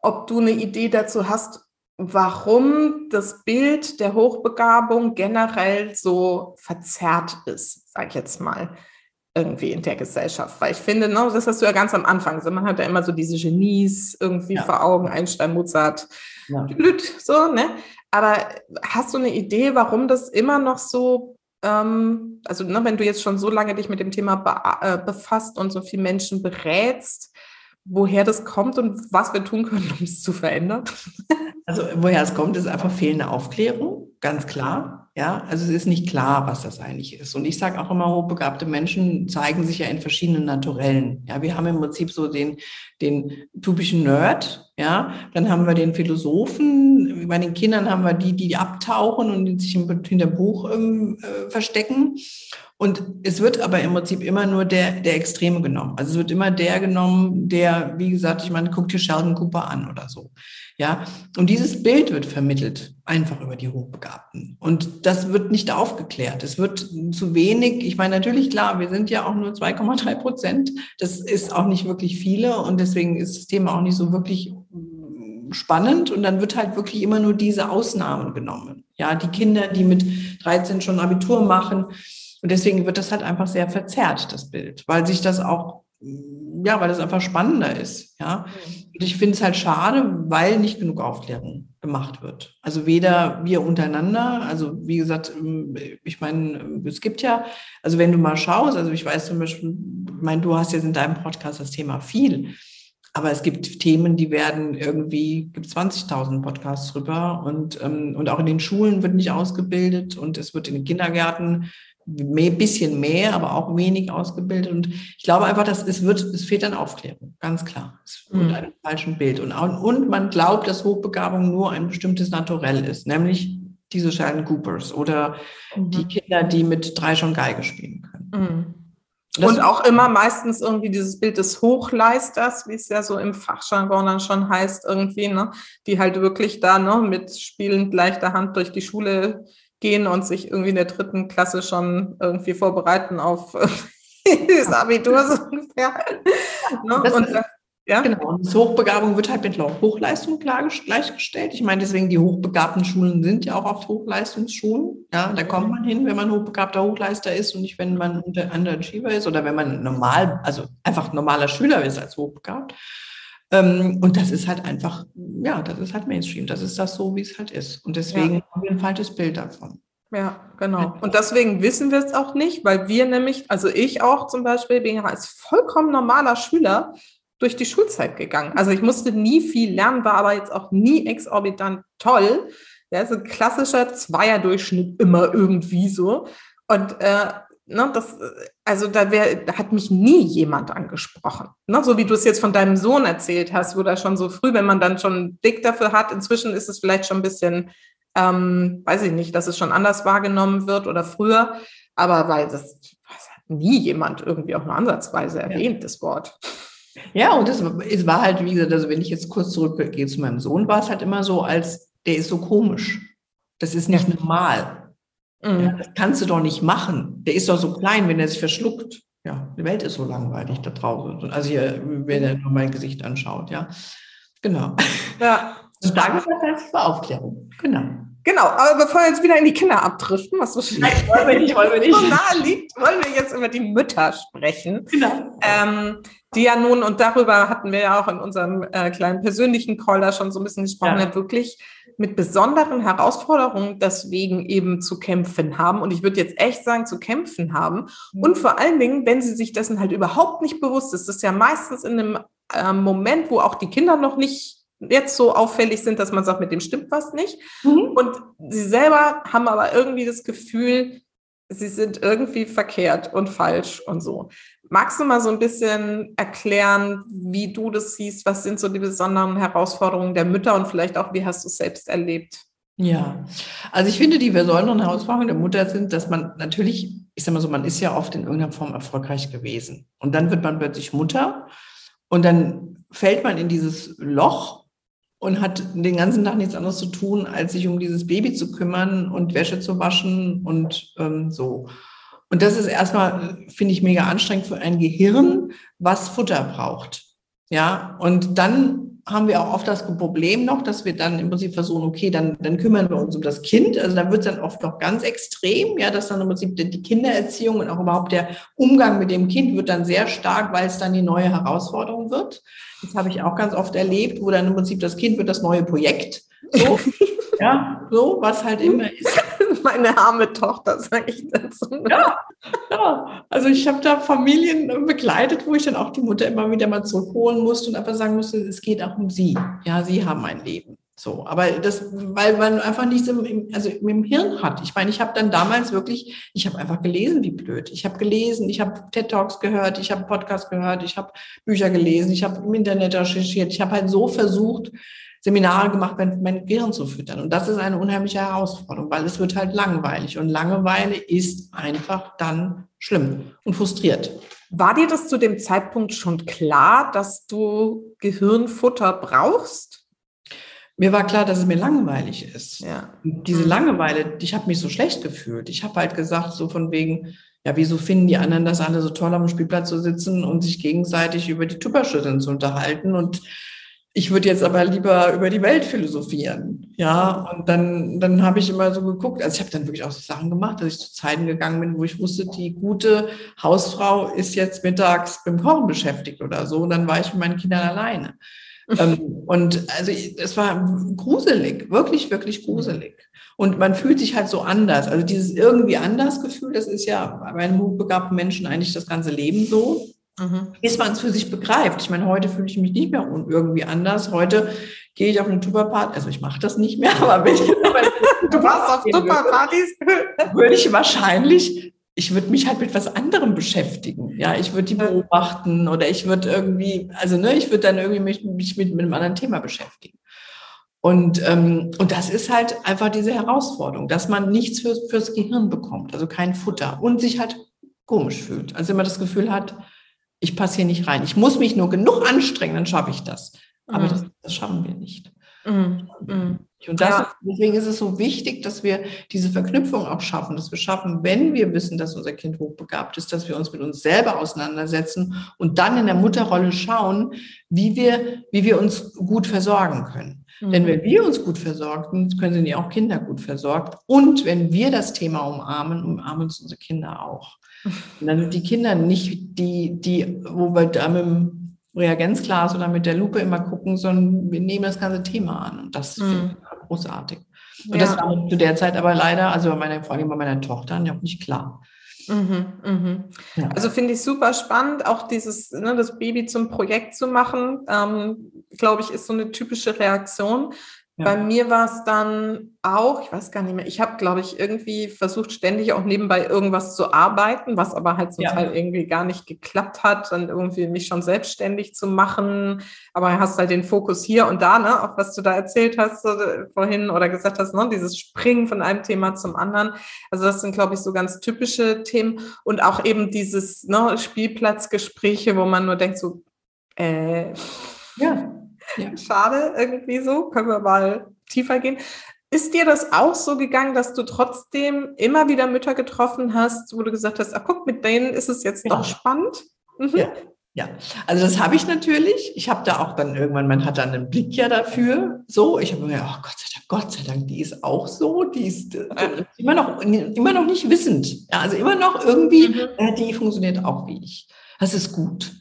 ob du eine Idee dazu hast, warum das Bild der Hochbegabung generell so verzerrt ist, sage ich jetzt mal, irgendwie in der Gesellschaft. Weil ich finde, ne, das hast du ja ganz am Anfang, so, man hat ja immer so diese Genies irgendwie ja. vor Augen, Einstein, Mozart, ja. so, ne? Aber hast du eine Idee, warum das immer noch so ähm, also ne, wenn du jetzt schon so lange dich mit dem Thema be äh, befasst und so viele Menschen berätst, woher das kommt und was wir tun können, um es zu verändern? Also woher es kommt, ist einfach fehlende Aufklärung, ganz klar. Ja, also es ist nicht klar, was das eigentlich ist. Und ich sage auch immer, hochbegabte Menschen zeigen sich ja in verschiedenen Naturellen. Ja, wir haben im Prinzip so den, den typischen Nerd. Ja, dann haben wir den Philosophen. Bei den Kindern haben wir die, die abtauchen und sich hinter Buch ähm, äh, verstecken. Und es wird aber im Prinzip immer nur der, der Extreme genommen. Also es wird immer der genommen, der, wie gesagt, ich meine, guck dir Sheldon Cooper an oder so. Ja, und dieses Bild wird vermittelt, einfach über die Hochbegabten. Und das wird nicht aufgeklärt. Es wird zu wenig. Ich meine, natürlich klar, wir sind ja auch nur 2,3 Prozent. Das ist auch nicht wirklich viele. Und deswegen ist das Thema auch nicht so wirklich spannend. Und dann wird halt wirklich immer nur diese Ausnahmen genommen. Ja, die Kinder, die mit 13 schon Abitur machen. Und deswegen wird das halt einfach sehr verzerrt, das Bild, weil sich das auch ja, weil das einfach spannender ist. Ja. Und ich finde es halt schade, weil nicht genug Aufklärung gemacht wird. Also weder wir untereinander, also wie gesagt, ähm, ich meine, es gibt ja, also wenn du mal schaust, also ich weiß zum Beispiel, ich meine, du hast jetzt in deinem Podcast das Thema viel, aber es gibt Themen, die werden irgendwie, gibt 20.000 Podcasts drüber und, ähm, und auch in den Schulen wird nicht ausgebildet und es wird in den Kindergärten mehr, bisschen mehr, aber auch wenig ausgebildet. Und ich glaube einfach, dass es wird, es fehlt an Aufklärung, ganz klar. Es wird mhm. einem falschen Bild. Und, und man glaubt, dass Hochbegabung nur ein bestimmtes Naturell ist, nämlich diese Sheldon Coopers oder mhm. die Kinder, die mit drei schon Geige spielen können. Mhm. Und auch immer meistens irgendwie dieses Bild des Hochleisters, wie es ja so im Fachjargon dann schon heißt, irgendwie, ne, die halt wirklich da ne, mit spielend leichter Hand durch die Schule gehen und sich irgendwie in der dritten Klasse schon irgendwie vorbereiten auf das Abitur so ungefähr. Ne? Das und, ja? Genau. Und Hochbegabung wird halt mit Hochleistung gleichgestellt. Ich meine, deswegen die hochbegabten Schulen sind ja auch oft Hochleistungsschulen. Ja, da kommt man hin, wenn man hochbegabter Hochleister ist und nicht, wenn man unter Underachiever ist oder wenn man normal, also einfach normaler Schüler ist als hochbegabt. Ähm, und das ist halt einfach, ja, das ist halt Mainstream. Das ist das so, wie es halt ist. Und deswegen ja. haben wir ein falsches Bild davon. Ja, genau. Und deswegen wissen wir es auch nicht, weil wir nämlich, also ich auch zum Beispiel, bin ja als vollkommen normaler Schüler durch die Schulzeit gegangen. Also ich musste nie viel lernen, war aber jetzt auch nie exorbitant toll. Ja, so ein klassischer Zweierdurchschnitt immer irgendwie so. Und äh, ne, das, also da, wär, da hat mich nie jemand angesprochen. Ne? So wie du es jetzt von deinem Sohn erzählt hast, wo da schon so früh, wenn man dann schon einen Blick dafür hat, inzwischen ist es vielleicht schon ein bisschen, ähm, weiß ich nicht, dass es schon anders wahrgenommen wird oder früher, aber weil das, das hat nie jemand irgendwie auch nur ansatzweise erwähnt, ja. das Wort. Ja, und es, es war halt, wie gesagt, also wenn ich jetzt kurz zurückgehe zu meinem Sohn, war es halt immer so, als der ist so komisch. Das ist nicht normal. Mhm. Ja, das kannst du doch nicht machen. Der ist doch so klein, wenn er sich verschluckt. Ja, die Welt ist so langweilig da draußen. Also hier, wenn er nur mein Gesicht anschaut, ja. Genau. Ja. Also danke für Aufklärung. Genau. Genau, aber bevor wir jetzt wieder in die Kinder abdriften, was so Nein, wollen wir nicht, wollen wir nicht. so nahe liegt, wollen wir jetzt über die Mütter sprechen. Genau. Ähm, die ja nun, und darüber hatten wir ja auch in unserem äh, kleinen persönlichen Call da schon so ein bisschen gesprochen, ja. wirklich mit besonderen Herausforderungen deswegen eben zu kämpfen haben. Und ich würde jetzt echt sagen, zu kämpfen haben. Mhm. Und vor allen Dingen, wenn sie sich dessen halt überhaupt nicht bewusst ist, das ist ja meistens in einem äh, Moment, wo auch die Kinder noch nicht jetzt so auffällig sind, dass man sagt, mit dem stimmt was nicht. Mhm. Und sie selber haben aber irgendwie das Gefühl, sie sind irgendwie verkehrt und falsch und so. Magst du mal so ein bisschen erklären, wie du das siehst? Was sind so die besonderen Herausforderungen der Mütter und vielleicht auch, wie hast du es selbst erlebt? Ja, also ich finde, die besonderen Herausforderungen der Mutter sind, dass man natürlich, ich sag mal so, man ist ja oft in irgendeiner Form erfolgreich gewesen. Und dann wird man plötzlich Mutter und dann fällt man in dieses Loch und hat den ganzen Tag nichts anderes zu tun, als sich um dieses Baby zu kümmern und Wäsche zu waschen und ähm, so. Und das ist erstmal, finde ich, mega anstrengend für ein Gehirn, was Futter braucht. Ja, und dann haben wir auch oft das Problem noch, dass wir dann im Prinzip versuchen, okay, dann, dann kümmern wir uns um das Kind. Also da wird es dann oft noch ganz extrem, ja, dass dann im Prinzip die Kindererziehung und auch überhaupt der Umgang mit dem Kind wird dann sehr stark, weil es dann die neue Herausforderung wird. Das habe ich auch ganz oft erlebt, wo dann im Prinzip das Kind wird das neue Projekt. So, ja, so, was halt immer ist meine arme Tochter, sage ich dazu. Ja, ja. also ich habe da Familien begleitet, wo ich dann auch die Mutter immer wieder mal zurückholen musste und einfach sagen musste, es geht auch um sie. Ja, sie haben ein Leben. So, aber das, weil man einfach nichts im, im, also im Hirn hat. Ich meine, ich habe dann damals wirklich, ich habe einfach gelesen, wie blöd. Ich habe gelesen, ich habe TED Talks gehört, ich habe Podcasts gehört, ich habe Bücher gelesen, ich habe im Internet recherchiert, ich habe halt so versucht, Seminare gemacht, mein Gehirn zu füttern. Und das ist eine unheimliche Herausforderung, weil es wird halt langweilig. Und Langeweile ist einfach dann schlimm und frustriert. War dir das zu dem Zeitpunkt schon klar, dass du Gehirnfutter brauchst? mir war klar, dass es mir langweilig ist. Ja. Diese Langeweile, ich habe mich so schlecht gefühlt. Ich habe halt gesagt, so von wegen, ja, wieso finden die anderen das alle so toll, am Spielplatz zu sitzen und sich gegenseitig über die Tupperschüsseln zu unterhalten und ich würde jetzt aber lieber über die Welt philosophieren. Ja, und dann, dann habe ich immer so geguckt, also ich habe dann wirklich auch so Sachen gemacht, dass ich zu Zeiten gegangen bin, wo ich wusste, die gute Hausfrau ist jetzt mittags beim Kochen beschäftigt oder so. Und dann war ich mit meinen Kindern alleine. ähm, und also es war gruselig, wirklich, wirklich gruselig. Und man fühlt sich halt so anders. Also dieses irgendwie anders Gefühl, das ist ja bei einem hochbegabten Menschen eigentlich das ganze Leben so. Mhm. Bis man es für sich begreift. Ich meine, heute fühle ich mich nicht mehr irgendwie anders. Heute gehe ich auf eine Tupperparty, also ich mache das nicht mehr, aber wenn ich du warst auf Tupperpartys, würde ich wahrscheinlich, ich würde mich halt mit was anderem beschäftigen. Ja, ich würde die beobachten oder ich würde irgendwie, also ne, ich würde dann irgendwie mich, mich mit, mit einem anderen Thema beschäftigen. Und, ähm, und das ist halt einfach diese Herausforderung, dass man nichts für, fürs Gehirn bekommt, also kein Futter und sich halt komisch fühlt. Also immer das Gefühl hat, ich passe hier nicht rein. Ich muss mich nur genug anstrengen, dann schaffe ich das. Aber mhm. das, das, schaffen wir nicht. Mhm. mhm. Und das, ja. deswegen ist es so wichtig, dass wir diese Verknüpfung auch schaffen, dass wir schaffen, wenn wir wissen, dass unser Kind hochbegabt ist, dass wir uns mit uns selber auseinandersetzen und dann in der Mutterrolle schauen, wie wir, wie wir uns gut versorgen können. Mhm. Denn wenn wir uns gut versorgen, können ja auch Kinder gut versorgt. Und wenn wir das Thema umarmen, umarmen uns unsere Kinder auch. Und dann sind die Kinder nicht die, die, wo wir da mit dem Reagenzglas oder mit der Lupe immer gucken, sondern wir nehmen das ganze Thema an. Und das mhm. ich großartig. Und ja. das war zu der Zeit aber leider, also bei meiner, vor allem bei meiner Tochter, noch nicht klar. Mhm, mhm. Ja. Also finde ich super spannend, auch dieses, ne, das Baby zum Projekt zu machen, ähm, glaube ich, ist so eine typische Reaktion. Ja. Bei mir war es dann auch, ich weiß gar nicht mehr, ich habe, glaube ich, irgendwie versucht, ständig auch nebenbei irgendwas zu arbeiten, was aber halt zum ja. Teil irgendwie gar nicht geklappt hat, dann irgendwie mich schon selbstständig zu machen. Aber hast halt den Fokus hier und da, ne, auch was du da erzählt hast so, äh, vorhin oder gesagt hast, ne, dieses Springen von einem Thema zum anderen. Also das sind, glaube ich, so ganz typische Themen und auch eben dieses ne, Spielplatzgespräche, wo man nur denkt so, äh, ja ja. Schade, irgendwie so. Können wir mal tiefer gehen. Ist dir das auch so gegangen, dass du trotzdem immer wieder Mütter getroffen hast, wo du gesagt hast, ach guck, mit denen ist es jetzt ja. doch spannend? Mhm. Ja. Ja, also das habe ich natürlich. Ich habe da auch dann irgendwann, man hat dann einen Blick ja dafür. So, ich habe mir gedacht, oh Gott sei Dank, Gott sei Dank, die ist auch so, die ist äh, immer noch, immer noch nicht wissend. Ja, also immer noch irgendwie, mhm. äh, die funktioniert auch wie ich. Das ist gut.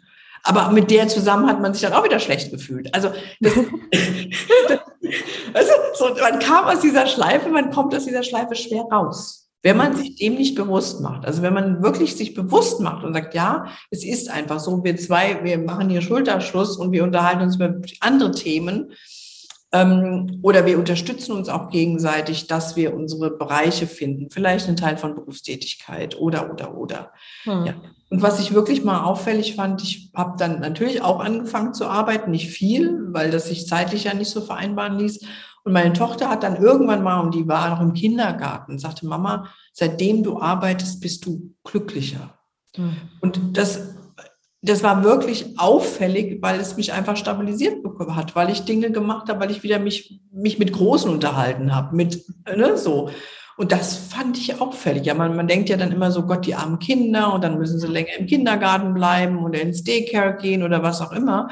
Aber mit der zusammen hat man sich dann auch wieder schlecht gefühlt. Also, das, also so, man kam aus dieser Schleife, man kommt aus dieser Schleife schwer raus. Wenn man sich dem nicht bewusst macht, also wenn man wirklich sich bewusst macht und sagt, ja, es ist einfach so, wir zwei, wir machen hier Schulterschluss und wir unterhalten uns über andere Themen, oder wir unterstützen uns auch gegenseitig, dass wir unsere Bereiche finden, vielleicht einen Teil von Berufstätigkeit oder, oder, oder. Hm. Ja. Und was ich wirklich mal auffällig fand, ich habe dann natürlich auch angefangen zu arbeiten, nicht viel, weil das sich zeitlich ja nicht so vereinbaren ließ. Und meine Tochter hat dann irgendwann mal, und die war noch im Kindergarten, sagte, Mama, seitdem du arbeitest, bist du glücklicher. Mhm. Und das, das war wirklich auffällig, weil es mich einfach stabilisiert bekommen hat, weil ich Dinge gemacht habe, weil ich wieder mich, mich mit Großen unterhalten habe, mit, ne, so. Und das fand ich auffällig. Ja, man, man denkt ja dann immer so, Gott, die armen Kinder und dann müssen sie länger im Kindergarten bleiben oder ins Daycare gehen oder was auch immer.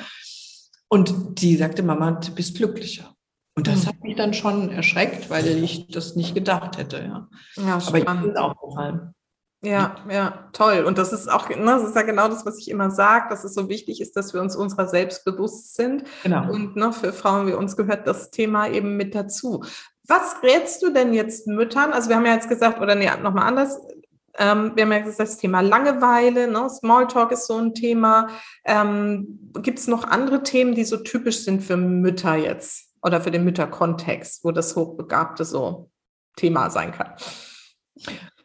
Und die sagte, Mama, du bist glücklicher. Und das mhm. hat mich dann schon erschreckt, weil ich das nicht gedacht hätte. Ja, ja Aber ich bin auch gefallen. Ja, ja, toll. Und das ist auch, ne, das ist ja genau das, was ich immer sage, dass es so wichtig ist, dass wir uns unserer selbst bewusst sind. Genau. Und ne, für Frauen wie uns gehört das Thema eben mit dazu. Was rätst du denn jetzt Müttern? Also wir haben ja jetzt gesagt, oder nee, nochmal anders. Ähm, wir haben ja gesagt, das Thema Langeweile, ne? Smalltalk ist so ein Thema. Ähm, Gibt es noch andere Themen, die so typisch sind für Mütter jetzt oder für den Mütterkontext, wo das Hochbegabte so Thema sein kann?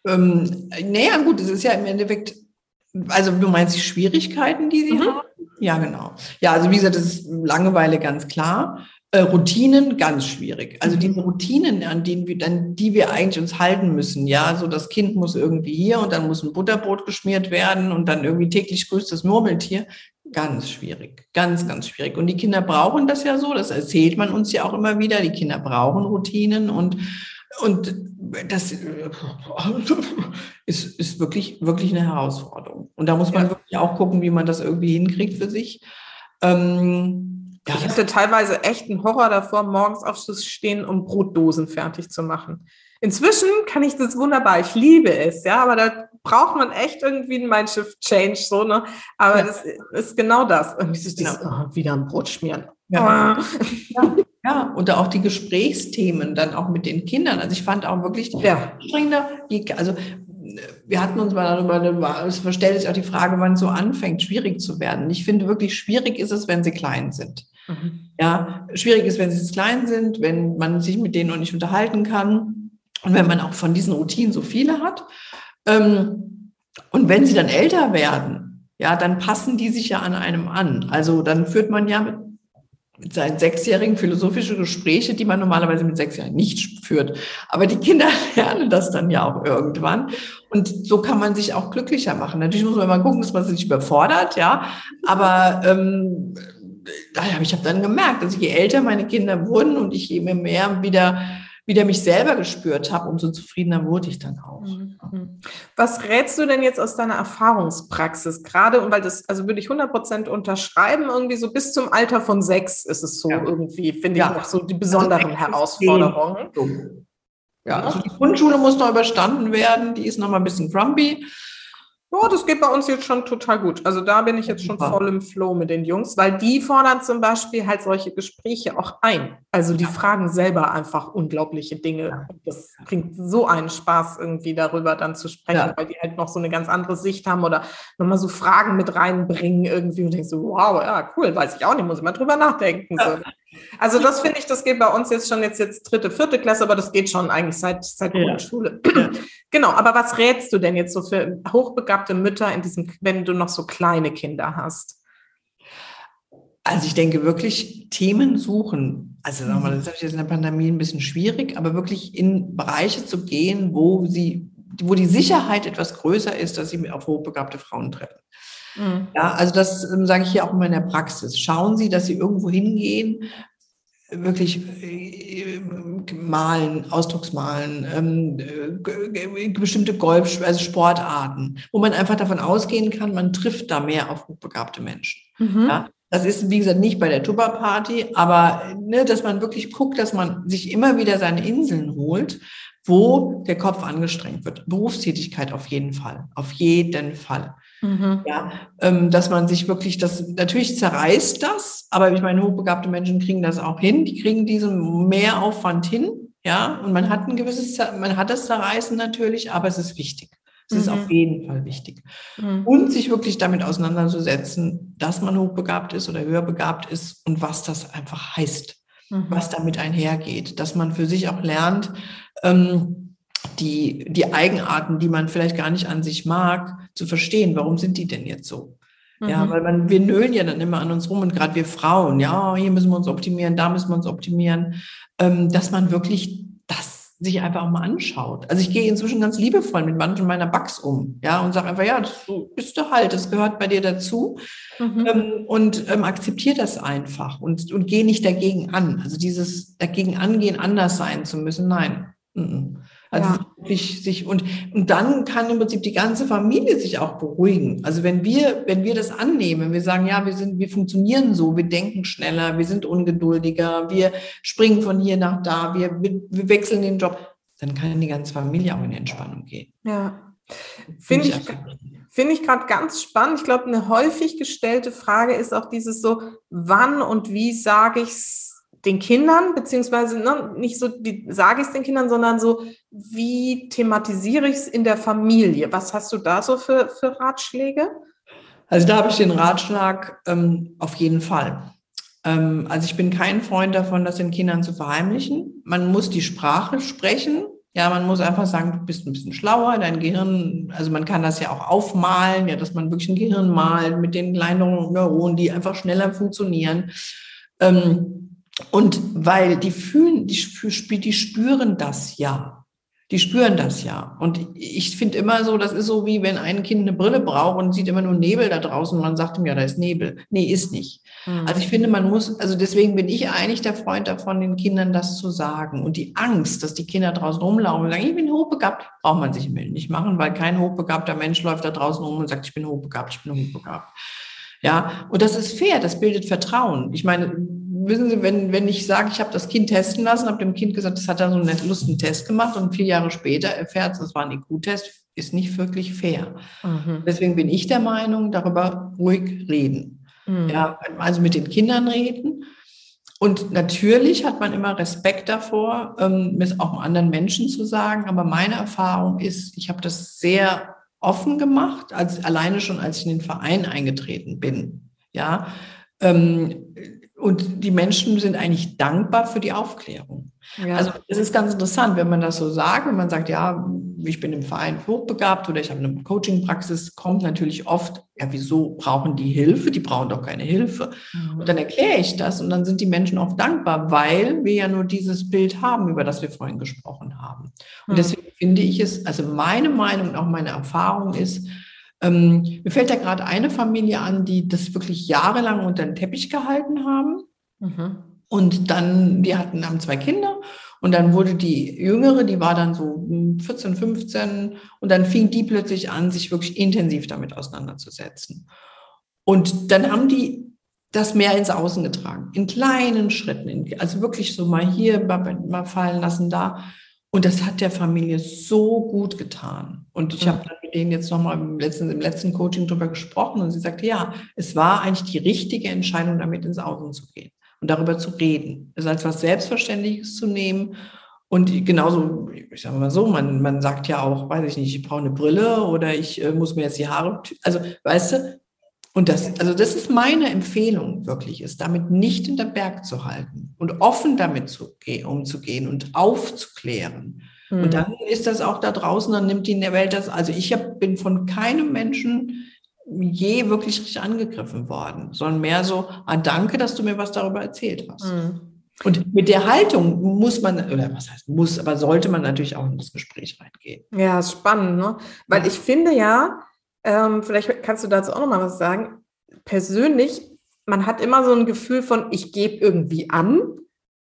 Ähm, naja, gut, es ist ja im Endeffekt, also du meinst die Schwierigkeiten, die sie mhm. haben? Ja, genau. Ja, also wie gesagt, das ist Langeweile ganz klar. Äh, Routinen ganz schwierig. Also diese Routinen, an denen wir dann, die wir eigentlich uns halten müssen. Ja, so das Kind muss irgendwie hier und dann muss ein Butterbrot geschmiert werden und dann irgendwie täglich grüßt das Murmeltier. Ganz schwierig, ganz, ganz schwierig. Und die Kinder brauchen das ja so, das erzählt man uns ja auch immer wieder. Die Kinder brauchen Routinen und, und das ist, ist wirklich, wirklich eine Herausforderung. Und da muss man ja. wirklich auch gucken, wie man das irgendwie hinkriegt für sich. Ähm, ja, ich hatte teilweise echt einen Horror davor, morgens aufzustehen, um Brotdosen fertig zu machen. Inzwischen kann ich das wunderbar. Ich liebe es, ja, aber da braucht man echt irgendwie einen Mindshift-Change, so, ne? Aber ja. das ist genau das. Irgendwie so dieses, genau. oh, wieder ein Brot schmieren. Ja. ja. ja. und auch die Gesprächsthemen dann auch mit den Kindern. Also ich fand auch wirklich ja. anstrengender, also wir hatten uns mal darüber, es stellt sich auch die Frage, wann es so anfängt, schwierig zu werden. Ich finde wirklich, schwierig ist es, wenn sie klein sind. Mhm. Ja, schwierig ist, wenn sie klein sind, wenn man sich mit denen noch nicht unterhalten kann und wenn man auch von diesen Routinen so viele hat. Ähm, und wenn sie dann älter werden, ja, dann passen die sich ja an einem an. Also dann führt man ja mit, seinen Sechsjährigen philosophische Gespräche, die man normalerweise mit Sechsjährigen nicht führt. Aber die Kinder lernen das dann ja auch irgendwann. Und so kann man sich auch glücklicher machen. Natürlich muss man mal gucken, dass man sich überfordert, ja. Aber ähm, ich habe dann gemerkt, dass je älter meine Kinder wurden und ich je mehr wieder wieder mich selber gespürt habe, umso zufriedener wurde ich dann auch. Mhm. Was rätst du denn jetzt aus deiner Erfahrungspraxis gerade? Und weil das, also würde ich 100 Prozent unterschreiben, irgendwie so bis zum Alter von sechs ist es so ja. irgendwie, finde ja. ich noch so die besonderen also Herausforderungen. Ja, also die Grundschule muss noch überstanden werden, die ist noch mal ein bisschen grumpy. Ja, das geht bei uns jetzt schon total gut. Also da bin ich jetzt schon voll im Flow mit den Jungs, weil die fordern zum Beispiel halt solche Gespräche auch ein. Also die fragen selber einfach unglaubliche Dinge. Das bringt so einen Spaß, irgendwie darüber dann zu sprechen, ja. weil die halt noch so eine ganz andere Sicht haben oder nochmal so Fragen mit reinbringen irgendwie und denkst so, wow, ja, cool, weiß ich auch nicht, muss ich mal drüber nachdenken. So. Also das finde ich, das geht bei uns jetzt schon jetzt, jetzt dritte, vierte Klasse, aber das geht schon eigentlich seit, seit ja. Grundschule. genau, aber was rätst du denn jetzt so für hochbegabte Mütter in diesem, wenn du noch so kleine Kinder hast? Also ich denke wirklich Themen suchen. Also sagen wir mal, das ist jetzt in der Pandemie ein bisschen schwierig, aber wirklich in Bereiche zu gehen, wo sie, wo die Sicherheit etwas größer ist, dass sie auf hochbegabte Frauen treffen. Mhm. Ja, also das ähm, sage ich hier auch immer in der Praxis. Schauen Sie, dass Sie irgendwo hingehen, wirklich äh, malen, Ausdrucksmalen, ähm, äh, bestimmte Golf, also Sportarten, wo man einfach davon ausgehen kann, man trifft da mehr auf hochbegabte Menschen. Mhm. Ja, das ist, wie gesagt, nicht bei der Tuba-Party, aber ne, dass man wirklich guckt, dass man sich immer wieder seine Inseln holt, wo der Kopf angestrengt wird. Berufstätigkeit auf jeden Fall, auf jeden Fall. Mhm. Ja, ähm, dass man sich wirklich das, natürlich zerreißt das, aber ich meine, hochbegabte Menschen kriegen das auch hin, die kriegen diesen Mehraufwand hin, ja, und man hat ein gewisses, man hat das Zerreißen natürlich, aber es ist wichtig. Es mhm. ist auf jeden Fall wichtig. Mhm. Und sich wirklich damit auseinanderzusetzen, dass man hochbegabt ist oder höher begabt ist und was das einfach heißt, mhm. was damit einhergeht, dass man für sich auch lernt, ähm, die, die Eigenarten, die man vielleicht gar nicht an sich mag, zu verstehen. Warum sind die denn jetzt so? Mhm. Ja, weil man, wir nölen ja dann immer an uns rum und gerade wir Frauen, ja, hier müssen wir uns optimieren, da müssen wir uns optimieren, ähm, dass man wirklich sich einfach auch mal anschaut. Also ich gehe inzwischen ganz liebevoll mit manchen meiner Bugs um, ja, und sage einfach, ja, das, bist du halt, das gehört bei dir dazu mhm. ähm, und ähm, akzeptiere das einfach und, und gehe nicht dagegen an. Also dieses dagegen angehen, anders sein zu müssen, nein. Mhm. Also ja. wirklich sich und, und dann kann im Prinzip die ganze Familie sich auch beruhigen. Also wenn wir, wenn wir das annehmen, wir sagen, ja, wir sind, wir funktionieren so, wir denken schneller, wir sind ungeduldiger, wir springen von hier nach da, wir, wir, wir wechseln den Job, dann kann die ganze Familie auch in Entspannung gehen. Ja. Finde ich, finde ich gerade ganz spannend. Ich glaube, eine häufig gestellte Frage ist auch dieses so, wann und wie sage ich es den Kindern, beziehungsweise ne, nicht so, wie sage ich es den Kindern, sondern so, wie thematisiere ich es in der Familie? Was hast du da so für, für Ratschläge? Also da habe ich den Ratschlag ähm, auf jeden Fall. Ähm, also ich bin kein Freund davon, das den Kindern zu verheimlichen. Man muss die Sprache sprechen. Ja, man muss einfach sagen, du bist ein bisschen schlauer, dein Gehirn, also man kann das ja auch aufmalen, ja, dass man wirklich ein Gehirn malt mit den kleinen Neuronen, die einfach schneller funktionieren. Ähm, und weil die fühlen, die, die spüren das ja. Die spüren das ja. Und ich finde immer so, das ist so wie wenn ein Kind eine Brille braucht und sieht immer nur Nebel da draußen. Man sagt ihm ja, da ist Nebel. Nee, ist nicht. Mhm. Also ich finde, man muss, also deswegen bin ich eigentlich der Freund davon, den Kindern das zu sagen. Und die Angst, dass die Kinder draußen rumlaufen und sagen, ich bin hochbegabt, braucht man sich nicht machen, weil kein hochbegabter Mensch läuft da draußen rum und sagt, ich bin hochbegabt, ich bin hochbegabt. Ja, und das ist fair, das bildet Vertrauen. Ich meine, wissen Sie, wenn, wenn ich sage, ich habe das Kind testen lassen, habe dem Kind gesagt, das hat dann so einen lustigen Test gemacht und vier Jahre später erfährt es, das war ein IQ-Test, ist nicht wirklich fair. Mhm. Deswegen bin ich der Meinung, darüber ruhig reden. Mhm. Ja, also mit den Kindern reden. Und natürlich hat man immer Respekt davor, ähm, es auch anderen Menschen zu sagen. Aber meine Erfahrung ist, ich habe das sehr offen gemacht, als alleine schon, als ich in den Verein eingetreten bin. Ja, ähm, und die Menschen sind eigentlich dankbar für die Aufklärung. Ja. Also es ist ganz interessant, wenn man das so sagt, wenn man sagt, ja, ich bin im Verein hochbegabt oder ich habe eine Coaching-Praxis, kommt natürlich oft, ja, wieso brauchen die Hilfe? Die brauchen doch keine Hilfe. Mhm. Und dann erkläre ich das und dann sind die Menschen oft dankbar, weil wir ja nur dieses Bild haben, über das wir vorhin gesprochen haben. Und mhm. deswegen finde ich es, also meine Meinung und auch meine Erfahrung ist, ähm, mir fällt da gerade eine Familie an, die das wirklich jahrelang unter den Teppich gehalten haben. Mhm. Und dann, die hatten, haben zwei Kinder und dann wurde die Jüngere, die war dann so 14, 15 und dann fing die plötzlich an, sich wirklich intensiv damit auseinanderzusetzen. Und dann haben die das mehr ins Außen getragen, in kleinen Schritten, also wirklich so mal hier mal fallen lassen, da. Und das hat der Familie so gut getan. Und ich habe mit denen jetzt nochmal im letzten, im letzten Coaching darüber gesprochen und sie sagte, ja, es war eigentlich die richtige Entscheidung, damit ins Außen zu gehen und darüber zu reden, es als was Selbstverständliches zu nehmen. Und genauso, ich sage mal so, man, man sagt ja auch, weiß ich nicht, ich brauche eine Brille oder ich äh, muss mir jetzt die Haare, also weißt du, und das, also das ist meine Empfehlung wirklich, ist damit nicht in der Berg zu halten und offen damit zu, umzugehen und aufzuklären. Mhm. Und dann ist das auch da draußen, dann nimmt die in der Welt das, also ich hab, bin von keinem Menschen je wirklich richtig angegriffen worden, sondern mehr so, ah, danke, dass du mir was darüber erzählt hast. Mhm. Und mit der Haltung muss man, oder was heißt muss, aber sollte man natürlich auch in das Gespräch reingehen. Ja, ist spannend, ne? Weil ich finde ja, ähm, vielleicht kannst du dazu auch noch mal was sagen. Persönlich, man hat immer so ein Gefühl von, ich gebe irgendwie an.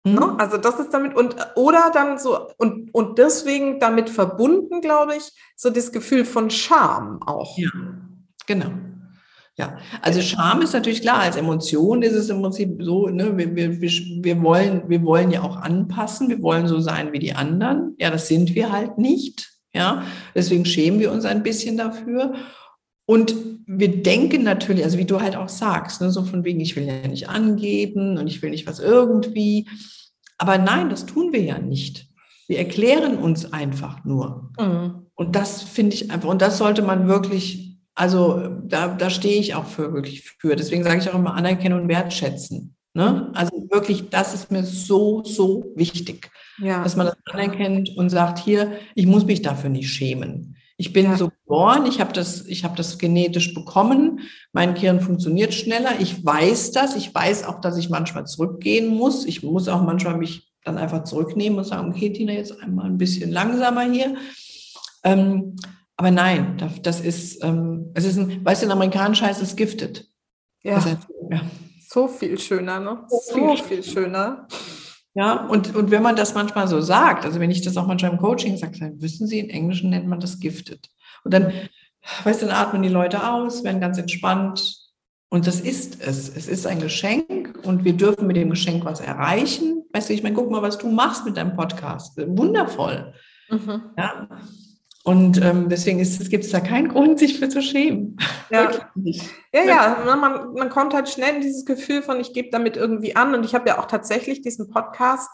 Mhm. Ne? Also das ist damit und oder dann so und und deswegen damit verbunden, glaube ich, so das Gefühl von Scham auch. Ja, genau. Ja, also Scham ist natürlich klar, als Emotion ist es im Prinzip so, ne, wir, wir, wir, wollen, wir wollen ja auch anpassen, wir wollen so sein wie die anderen. Ja, das sind wir halt nicht. Ja, deswegen schämen wir uns ein bisschen dafür. Und wir denken natürlich, also wie du halt auch sagst, ne, so von wegen, ich will ja nicht angeben und ich will nicht was irgendwie. Aber nein, das tun wir ja nicht. Wir erklären uns einfach nur. Mhm. Und das finde ich einfach, und das sollte man wirklich, also da, da stehe ich auch für wirklich für. Deswegen sage ich auch immer anerkennen und wertschätzen. Ne? Also wirklich, das ist mir so, so wichtig, ja. dass man das anerkennt und sagt, hier, ich muss mich dafür nicht schämen. Ich bin ja. so geboren, ich habe das, ich habe das genetisch bekommen. Mein Gehirn funktioniert schneller. Ich weiß das. Ich weiß auch, dass ich manchmal zurückgehen muss. Ich muss auch manchmal mich dann einfach zurücknehmen und sagen, okay, Tina, jetzt einmal ein bisschen langsamer hier. Ähm, aber nein, das ist, ähm, es ist ein, weißt du, in amerikanisch heißt es gifted. Ja. Das heißt, ja. So viel schöner, ne? So, so viel schöner. Ja, und, und wenn man das manchmal so sagt, also wenn ich das auch manchmal im Coaching sage, dann wissen Sie, in Englischen nennt man das gifted. Und dann, weißt du, dann atmen die Leute aus, werden ganz entspannt. Und das ist es. Es ist ein Geschenk und wir dürfen mit dem Geschenk was erreichen. Weißt du, ich meine, guck mal, was du machst mit deinem Podcast. Wundervoll. Mhm. Ja. Und ähm, deswegen gibt es da keinen Grund, sich für zu schämen. Ja, ja, ja. Man, man kommt halt schnell in dieses Gefühl von, ich gebe damit irgendwie an. Und ich habe ja auch tatsächlich diesen Podcast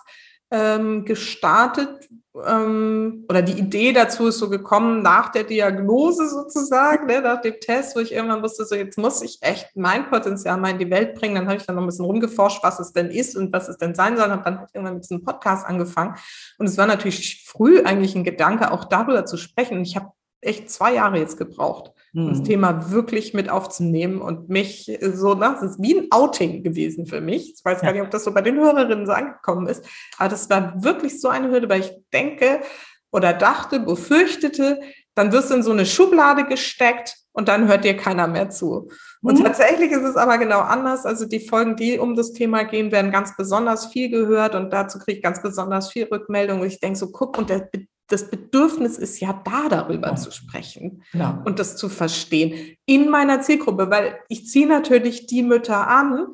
ähm, gestartet ähm, oder die Idee dazu ist so gekommen nach der Diagnose sozusagen, ne, nach dem Test, wo ich irgendwann wusste, so jetzt muss ich echt mein Potenzial mal in die Welt bringen. Dann habe ich dann noch ein bisschen rumgeforscht, was es denn ist und was es denn sein soll. Und dann habe ich irgendwann mit diesem Podcast angefangen. Und es war natürlich früh eigentlich ein Gedanke, auch darüber zu sprechen. Und ich habe echt zwei Jahre jetzt gebraucht das mhm. Thema wirklich mit aufzunehmen und mich so, ne, das ist wie ein Outing gewesen für mich. Ich weiß ja. gar nicht, ob das so bei den Hörerinnen so angekommen ist, aber das war wirklich so eine Hürde, weil ich denke, oder dachte, befürchtete, dann wirst du in so eine Schublade gesteckt und dann hört dir keiner mehr zu. Und mhm. tatsächlich ist es aber genau anders. Also die Folgen, die um das Thema gehen, werden ganz besonders viel gehört und dazu kriege ich ganz besonders viel Rückmeldung. Und ich denke so, guck, und der, das Bedürfnis ist ja da, darüber ja. zu sprechen ja. und das zu verstehen in meiner Zielgruppe, weil ich ziehe natürlich die Mütter an,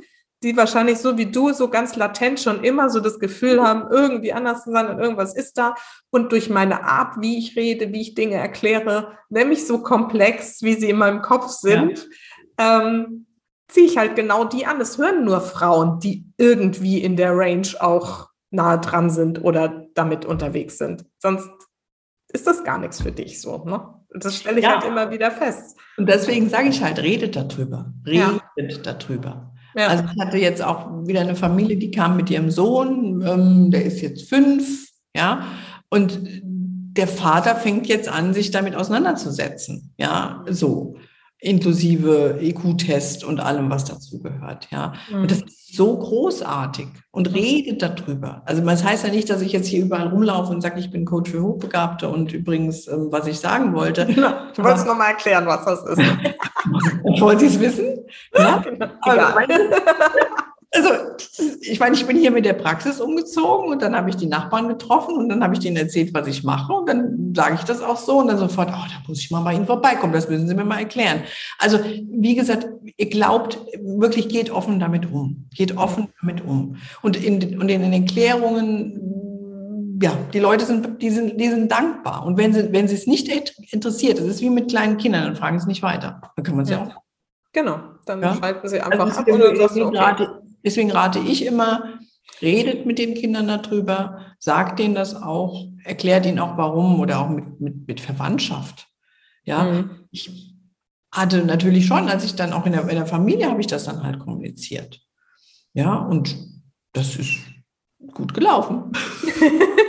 die wahrscheinlich so wie du so ganz latent schon immer so das Gefühl haben, irgendwie anders zu sein und irgendwas ist da. Und durch meine Art, wie ich rede, wie ich Dinge erkläre, nämlich so komplex, wie sie in meinem Kopf sind, ja. ähm, ziehe ich halt genau die an. Es hören nur Frauen, die irgendwie in der Range auch nahe dran sind oder damit unterwegs sind. Sonst ist das gar nichts für dich so. Ne? Das stelle ich ja. halt immer wieder fest. Und deswegen sage ich halt, redet darüber. Redet ja. darüber. Ja. Also ich hatte jetzt auch wieder eine Familie, die kam mit ihrem Sohn, ähm, der ist jetzt fünf, ja, und der Vater fängt jetzt an, sich damit auseinanderzusetzen, ja, so inklusive IQ-Test und allem, was dazu gehört. Ja. Mhm. Und das ist so großartig und redet darüber. Also das heißt ja nicht, dass ich jetzt hier überall rumlaufe und sage, ich bin Coach für Hochbegabte und übrigens, ähm, was ich sagen wollte. Genau. Du wolltest nochmal erklären, was das ist. Wollt ihr es wissen? Ja? Genau. Egal. Also, ich meine, ich bin hier mit der Praxis umgezogen und dann habe ich die Nachbarn getroffen und dann habe ich denen erzählt, was ich mache und dann sage ich das auch so und dann sofort, oh, da muss ich mal bei Ihnen vorbeikommen, das müssen Sie mir mal erklären. Also, wie gesagt, ihr glaubt, wirklich geht offen damit um, geht offen damit um. Und in, und in den Erklärungen, ja, die Leute sind, die sind, die sind dankbar. Und wenn sie, wenn sie es nicht interessiert, das ist wie mit kleinen Kindern, dann fragen sie nicht weiter. Dann können wir sie ja. auch. Genau, dann ja? schalten sie einfach also ab sagst du, okay. Deswegen rate ich immer, redet mit den Kindern darüber, sagt denen das auch, erklärt ihnen auch warum oder auch mit, mit, mit Verwandtschaft. Ja, mhm. ich hatte natürlich schon, als ich dann auch in der, in der Familie habe ich das dann halt kommuniziert. Ja, und das ist gut gelaufen.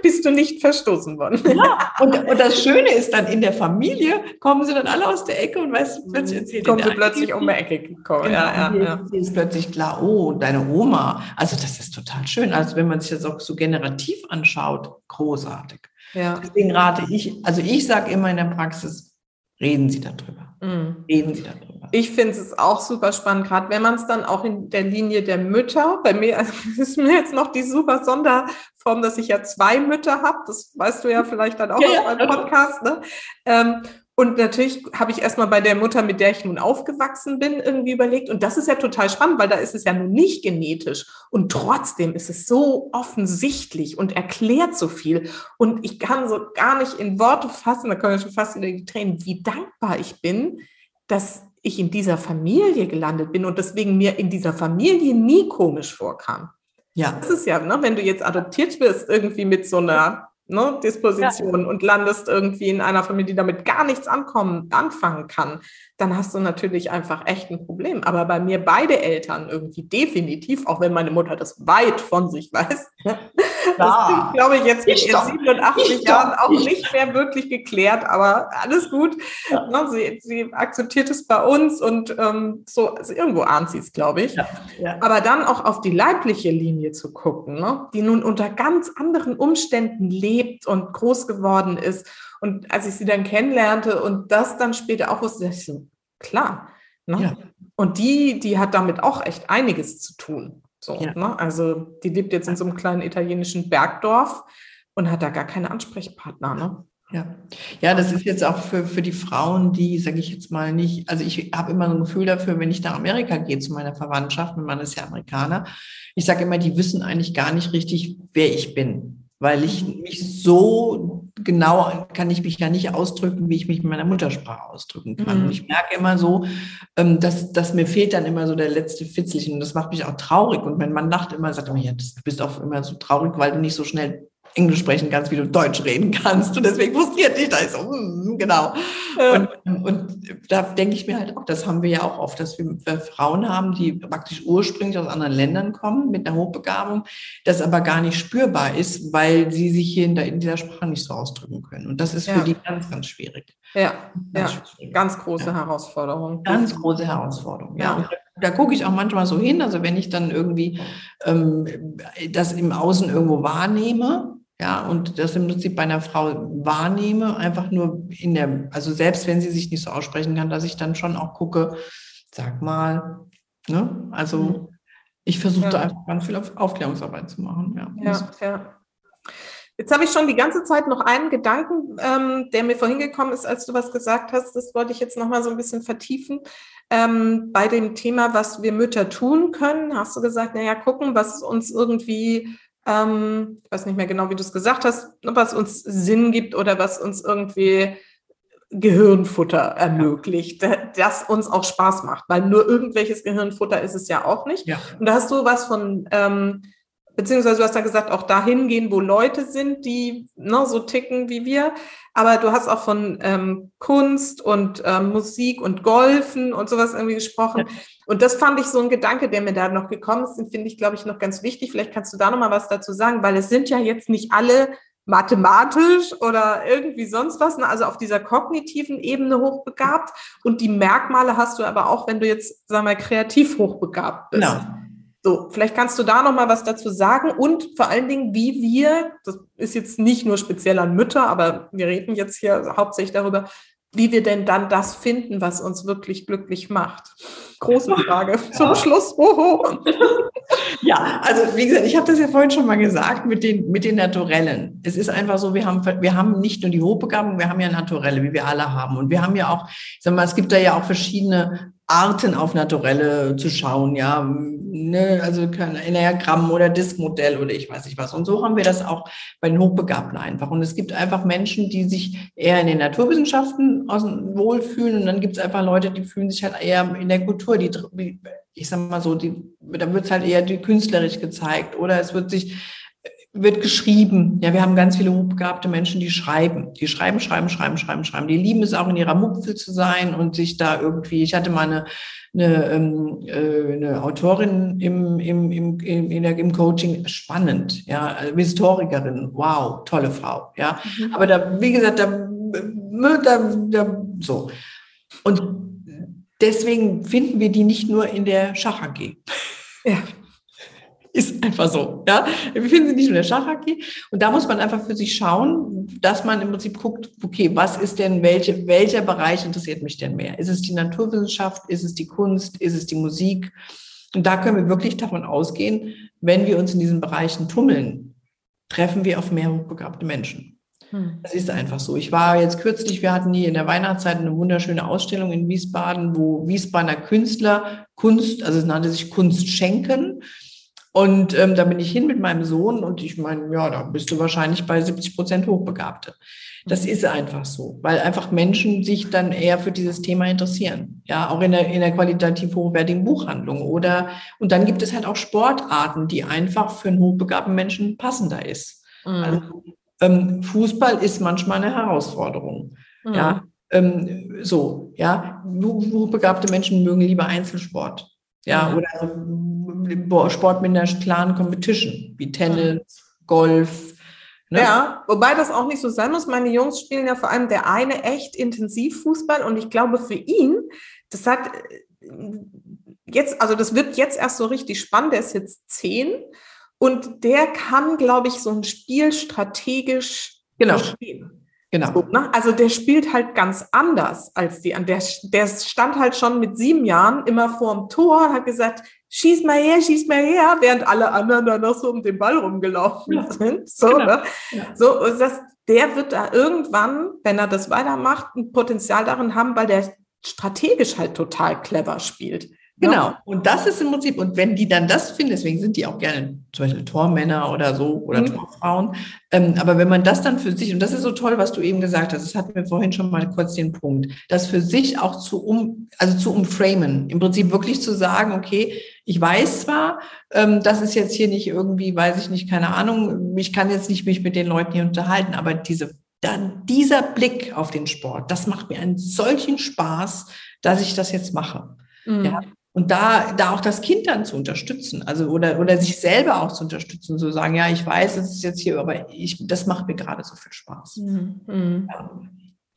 bist du nicht verstoßen worden. Ja, und, und das Schöne ist dann, in der Familie kommen sie dann alle aus der Ecke und weißt du, plötzlich erzählt Kommen sie plötzlich um die Ecke gekommen. Genau, ja, ja, ja. ist plötzlich klar, oh, deine Oma. Also das ist total schön. Also wenn man sich das auch so generativ anschaut, großartig. Ja. Deswegen rate ich, also ich sage immer in der Praxis, reden Sie darüber. Mhm. Reden Sie darüber. Ich finde es auch super spannend, gerade wenn man es dann auch in der Linie der Mütter, bei mir also ist mir jetzt noch die super Sonderform, dass ich ja zwei Mütter habe, das weißt du ja vielleicht dann auch ja, aus meinem Podcast, ne? Ähm, und natürlich habe ich erstmal bei der Mutter, mit der ich nun aufgewachsen bin, irgendwie überlegt. Und das ist ja total spannend, weil da ist es ja nun nicht genetisch. Und trotzdem ist es so offensichtlich und erklärt so viel. Und ich kann so gar nicht in Worte fassen, da können wir schon fast wieder die Tränen, wie dankbar ich bin, dass ich in dieser Familie gelandet bin und deswegen mir in dieser Familie nie komisch vorkam. Ja. Das ist ja, ne, wenn du jetzt adoptiert wirst, irgendwie mit so einer ne, Disposition ja. und landest irgendwie in einer Familie, die damit gar nichts ankommen, anfangen kann, dann hast du natürlich einfach echt ein Problem. Aber bei mir beide Eltern irgendwie definitiv, auch wenn meine Mutter das weit von sich weiß, das ist, glaube ich, jetzt mit ihren 87 Jahren auch nicht mehr wirklich geklärt, aber alles gut. Ja. Ne, sie, sie, akzeptiert es bei uns und ähm, so, also irgendwo ahnt sie es, glaube ich. Ja. Ja. Aber dann auch auf die leibliche Linie zu gucken, ne, die nun unter ganz anderen Umständen lebt und groß geworden ist. Und als ich sie dann kennenlernte und das dann später auch wusste, ich so, klar. Ne? Und die, die hat damit auch echt einiges zu tun. So, ja. ne? Also die lebt jetzt in so einem kleinen italienischen Bergdorf und hat da gar keine Ansprechpartner. Ne? Ja. ja, das ist jetzt auch für, für die Frauen, die, sage ich jetzt mal nicht, also ich habe immer so ein Gefühl dafür, wenn ich nach Amerika gehe zu meiner Verwandtschaft, mein Mann ist ja Amerikaner, ich sage immer, die wissen eigentlich gar nicht richtig, wer ich bin, weil ich mhm. mich so genau kann ich mich ja nicht ausdrücken, wie ich mich mit meiner Muttersprache ausdrücken kann. Mhm. Und ich merke immer so, ähm, dass, dass mir fehlt dann immer so der letzte Fitzelchen und das macht mich auch traurig. Und mein Mann lacht immer, sagt immer, ja, du bist auch immer so traurig, weil du nicht so schnell Englisch sprechen kannst, wie du Deutsch reden kannst. Und deswegen frustriert dich das so, mm, genau. Und, und da denke ich mir halt auch, das haben wir ja auch oft, dass wir Frauen haben, die praktisch ursprünglich aus anderen Ländern kommen mit einer Hochbegabung, das aber gar nicht spürbar ist, weil sie sich hier in, der, in dieser Sprache nicht so ausdrücken können. Und das ist ja. für die ganz, ganz schwierig. Ja, ganz, ja. Schwierig. ganz große ja. Herausforderung. Ganz große Herausforderung, ja. ja. Da gucke ich auch manchmal so hin, also wenn ich dann irgendwie ähm, das im Außen irgendwo wahrnehme, ja, und das im Prinzip bei einer Frau wahrnehme, einfach nur in der, also selbst wenn sie sich nicht so aussprechen kann, dass ich dann schon auch gucke, sag mal, ne? Also mhm. ich versuche ja. da einfach ganz viel Aufklärungsarbeit zu machen. Ja, ja. ja. Jetzt habe ich schon die ganze Zeit noch einen Gedanken, ähm, der mir vorhin gekommen ist, als du was gesagt hast. Das wollte ich jetzt noch mal so ein bisschen vertiefen. Ähm, bei dem Thema, was wir Mütter tun können, hast du gesagt, naja, gucken, was uns irgendwie ähm, ich weiß nicht mehr genau, wie du es gesagt hast, was uns Sinn gibt oder was uns irgendwie Gehirnfutter ermöglicht, das uns auch Spaß macht, weil nur irgendwelches Gehirnfutter ist es ja auch nicht. Ja. Und da hast du was von, ähm, beziehungsweise du hast ja gesagt, auch dahin gehen, wo Leute sind, die ne, so ticken wie wir. Aber du hast auch von ähm, Kunst und ähm, Musik und Golfen und sowas irgendwie gesprochen. Ja. Und das fand ich so ein Gedanke, der mir da noch gekommen ist, den finde ich, glaube ich, noch ganz wichtig. Vielleicht kannst du da noch mal was dazu sagen, weil es sind ja jetzt nicht alle mathematisch oder irgendwie sonst was, ne? also auf dieser kognitiven Ebene hochbegabt. Und die Merkmale hast du aber auch, wenn du jetzt, sagen wir, kreativ hochbegabt bist. Genau. So, vielleicht kannst du da noch mal was dazu sagen und vor allen Dingen, wie wir, das ist jetzt nicht nur speziell an Mütter, aber wir reden jetzt hier hauptsächlich darüber, wie wir denn dann das finden, was uns wirklich glücklich macht. Große Frage zum ja. Schluss. Oho. Ja, also wie gesagt, ich habe das ja vorhin schon mal gesagt mit den, mit den Naturellen. Es ist einfach so, wir haben, wir haben nicht nur die Hochbegabung, wir haben ja Naturelle, wie wir alle haben. Und wir haben ja auch, ich sag mal, es gibt da ja auch verschiedene Arten auf Naturelle zu schauen, ja, ne, also kein Enneagramm oder Diskmodell oder ich weiß nicht was. Und so haben wir das auch bei den Hochbegabten einfach. Und es gibt einfach Menschen, die sich eher in den Naturwissenschaften wohlfühlen und dann gibt es einfach Leute, die fühlen sich halt eher in der Kultur, die, ich sag mal so, die, da wird halt eher die künstlerisch gezeigt oder es wird sich wird geschrieben. Ja, wir haben ganz viele hochbegabte Menschen, die schreiben. Die schreiben, schreiben, schreiben, schreiben, schreiben. Die lieben es auch in ihrer Mupfel zu sein und sich da irgendwie, ich hatte mal eine, eine, ähm, äh, eine Autorin im, im, im, im, der, im Coaching, spannend, ja, Historikerin, wow, tolle Frau, ja. Mhm. Aber da, wie gesagt, da, da, da, so. Und deswegen finden wir die nicht nur in der Schach AG. Ja. Ist einfach so. Ja? Wir finden sie nicht nur in der Schachhockey. Und da muss man einfach für sich schauen, dass man im Prinzip guckt, okay, was ist denn, welche, welcher Bereich interessiert mich denn mehr? Ist es die Naturwissenschaft? Ist es die Kunst? Ist es die Musik? Und da können wir wirklich davon ausgehen, wenn wir uns in diesen Bereichen tummeln, treffen wir auf mehr hochbegabte Menschen. Hm. Das ist einfach so. Ich war jetzt kürzlich, wir hatten hier in der Weihnachtszeit eine wunderschöne Ausstellung in Wiesbaden, wo Wiesbadener Künstler Kunst, also es nannte sich Kunst schenken. Und ähm, da bin ich hin mit meinem Sohn und ich meine, ja, da bist du wahrscheinlich bei 70 Prozent Hochbegabte. Das ist einfach so, weil einfach Menschen sich dann eher für dieses Thema interessieren. Ja, auch in der, in der qualitativ hochwertigen Buchhandlung oder, und dann gibt es halt auch Sportarten, die einfach für einen hochbegabten Menschen passender ist. Mhm. Also, ähm, Fußball ist manchmal eine Herausforderung. Mhm. Ja, ähm, so, ja, hochbegabte Menschen mögen lieber Einzelsport. Ja, oder Sport mit einer klaren Competition, wie Tennis, Golf. Ne? Ja, wobei das auch nicht so sein muss. Meine Jungs spielen ja vor allem der eine echt intensiv Fußball und ich glaube für ihn, das hat äh, jetzt, also das wird jetzt erst so richtig spannend. Der ist jetzt zehn und der kann, glaube ich, so ein Spiel strategisch genau. verstehen. Genau. So, ne? Also der spielt halt ganz anders als die. Der, der stand halt schon mit sieben Jahren immer vorm Tor, hat gesagt, schieß mal her, schieß mal her, während alle anderen da noch so um den Ball rumgelaufen ja. sind. So, genau. ne? ja. so das, der wird da irgendwann, wenn er das weitermacht, ein Potenzial darin haben, weil der strategisch halt total clever spielt. Genau. Und das ist im Prinzip, und wenn die dann das finden, deswegen sind die auch gerne zum Beispiel Tormänner oder so oder mhm. Torfrauen. Ähm, aber wenn man das dann für sich, und das ist so toll, was du eben gesagt hast, das hatten wir vorhin schon mal kurz den Punkt, das für sich auch zu um, also zu umframen, im Prinzip wirklich zu sagen, okay, ich weiß zwar, ähm, das ist jetzt hier nicht irgendwie, weiß ich nicht, keine Ahnung, ich kann jetzt nicht mich mit den Leuten hier unterhalten, aber diese, dann dieser Blick auf den Sport, das macht mir einen solchen Spaß, dass ich das jetzt mache. Mhm. Ja, und da, da auch das Kind dann zu unterstützen, also oder, oder sich selber auch zu unterstützen, zu sagen, ja, ich weiß, es ist jetzt hier, aber ich, das macht mir gerade so viel Spaß. Mhm. mhm. Ja.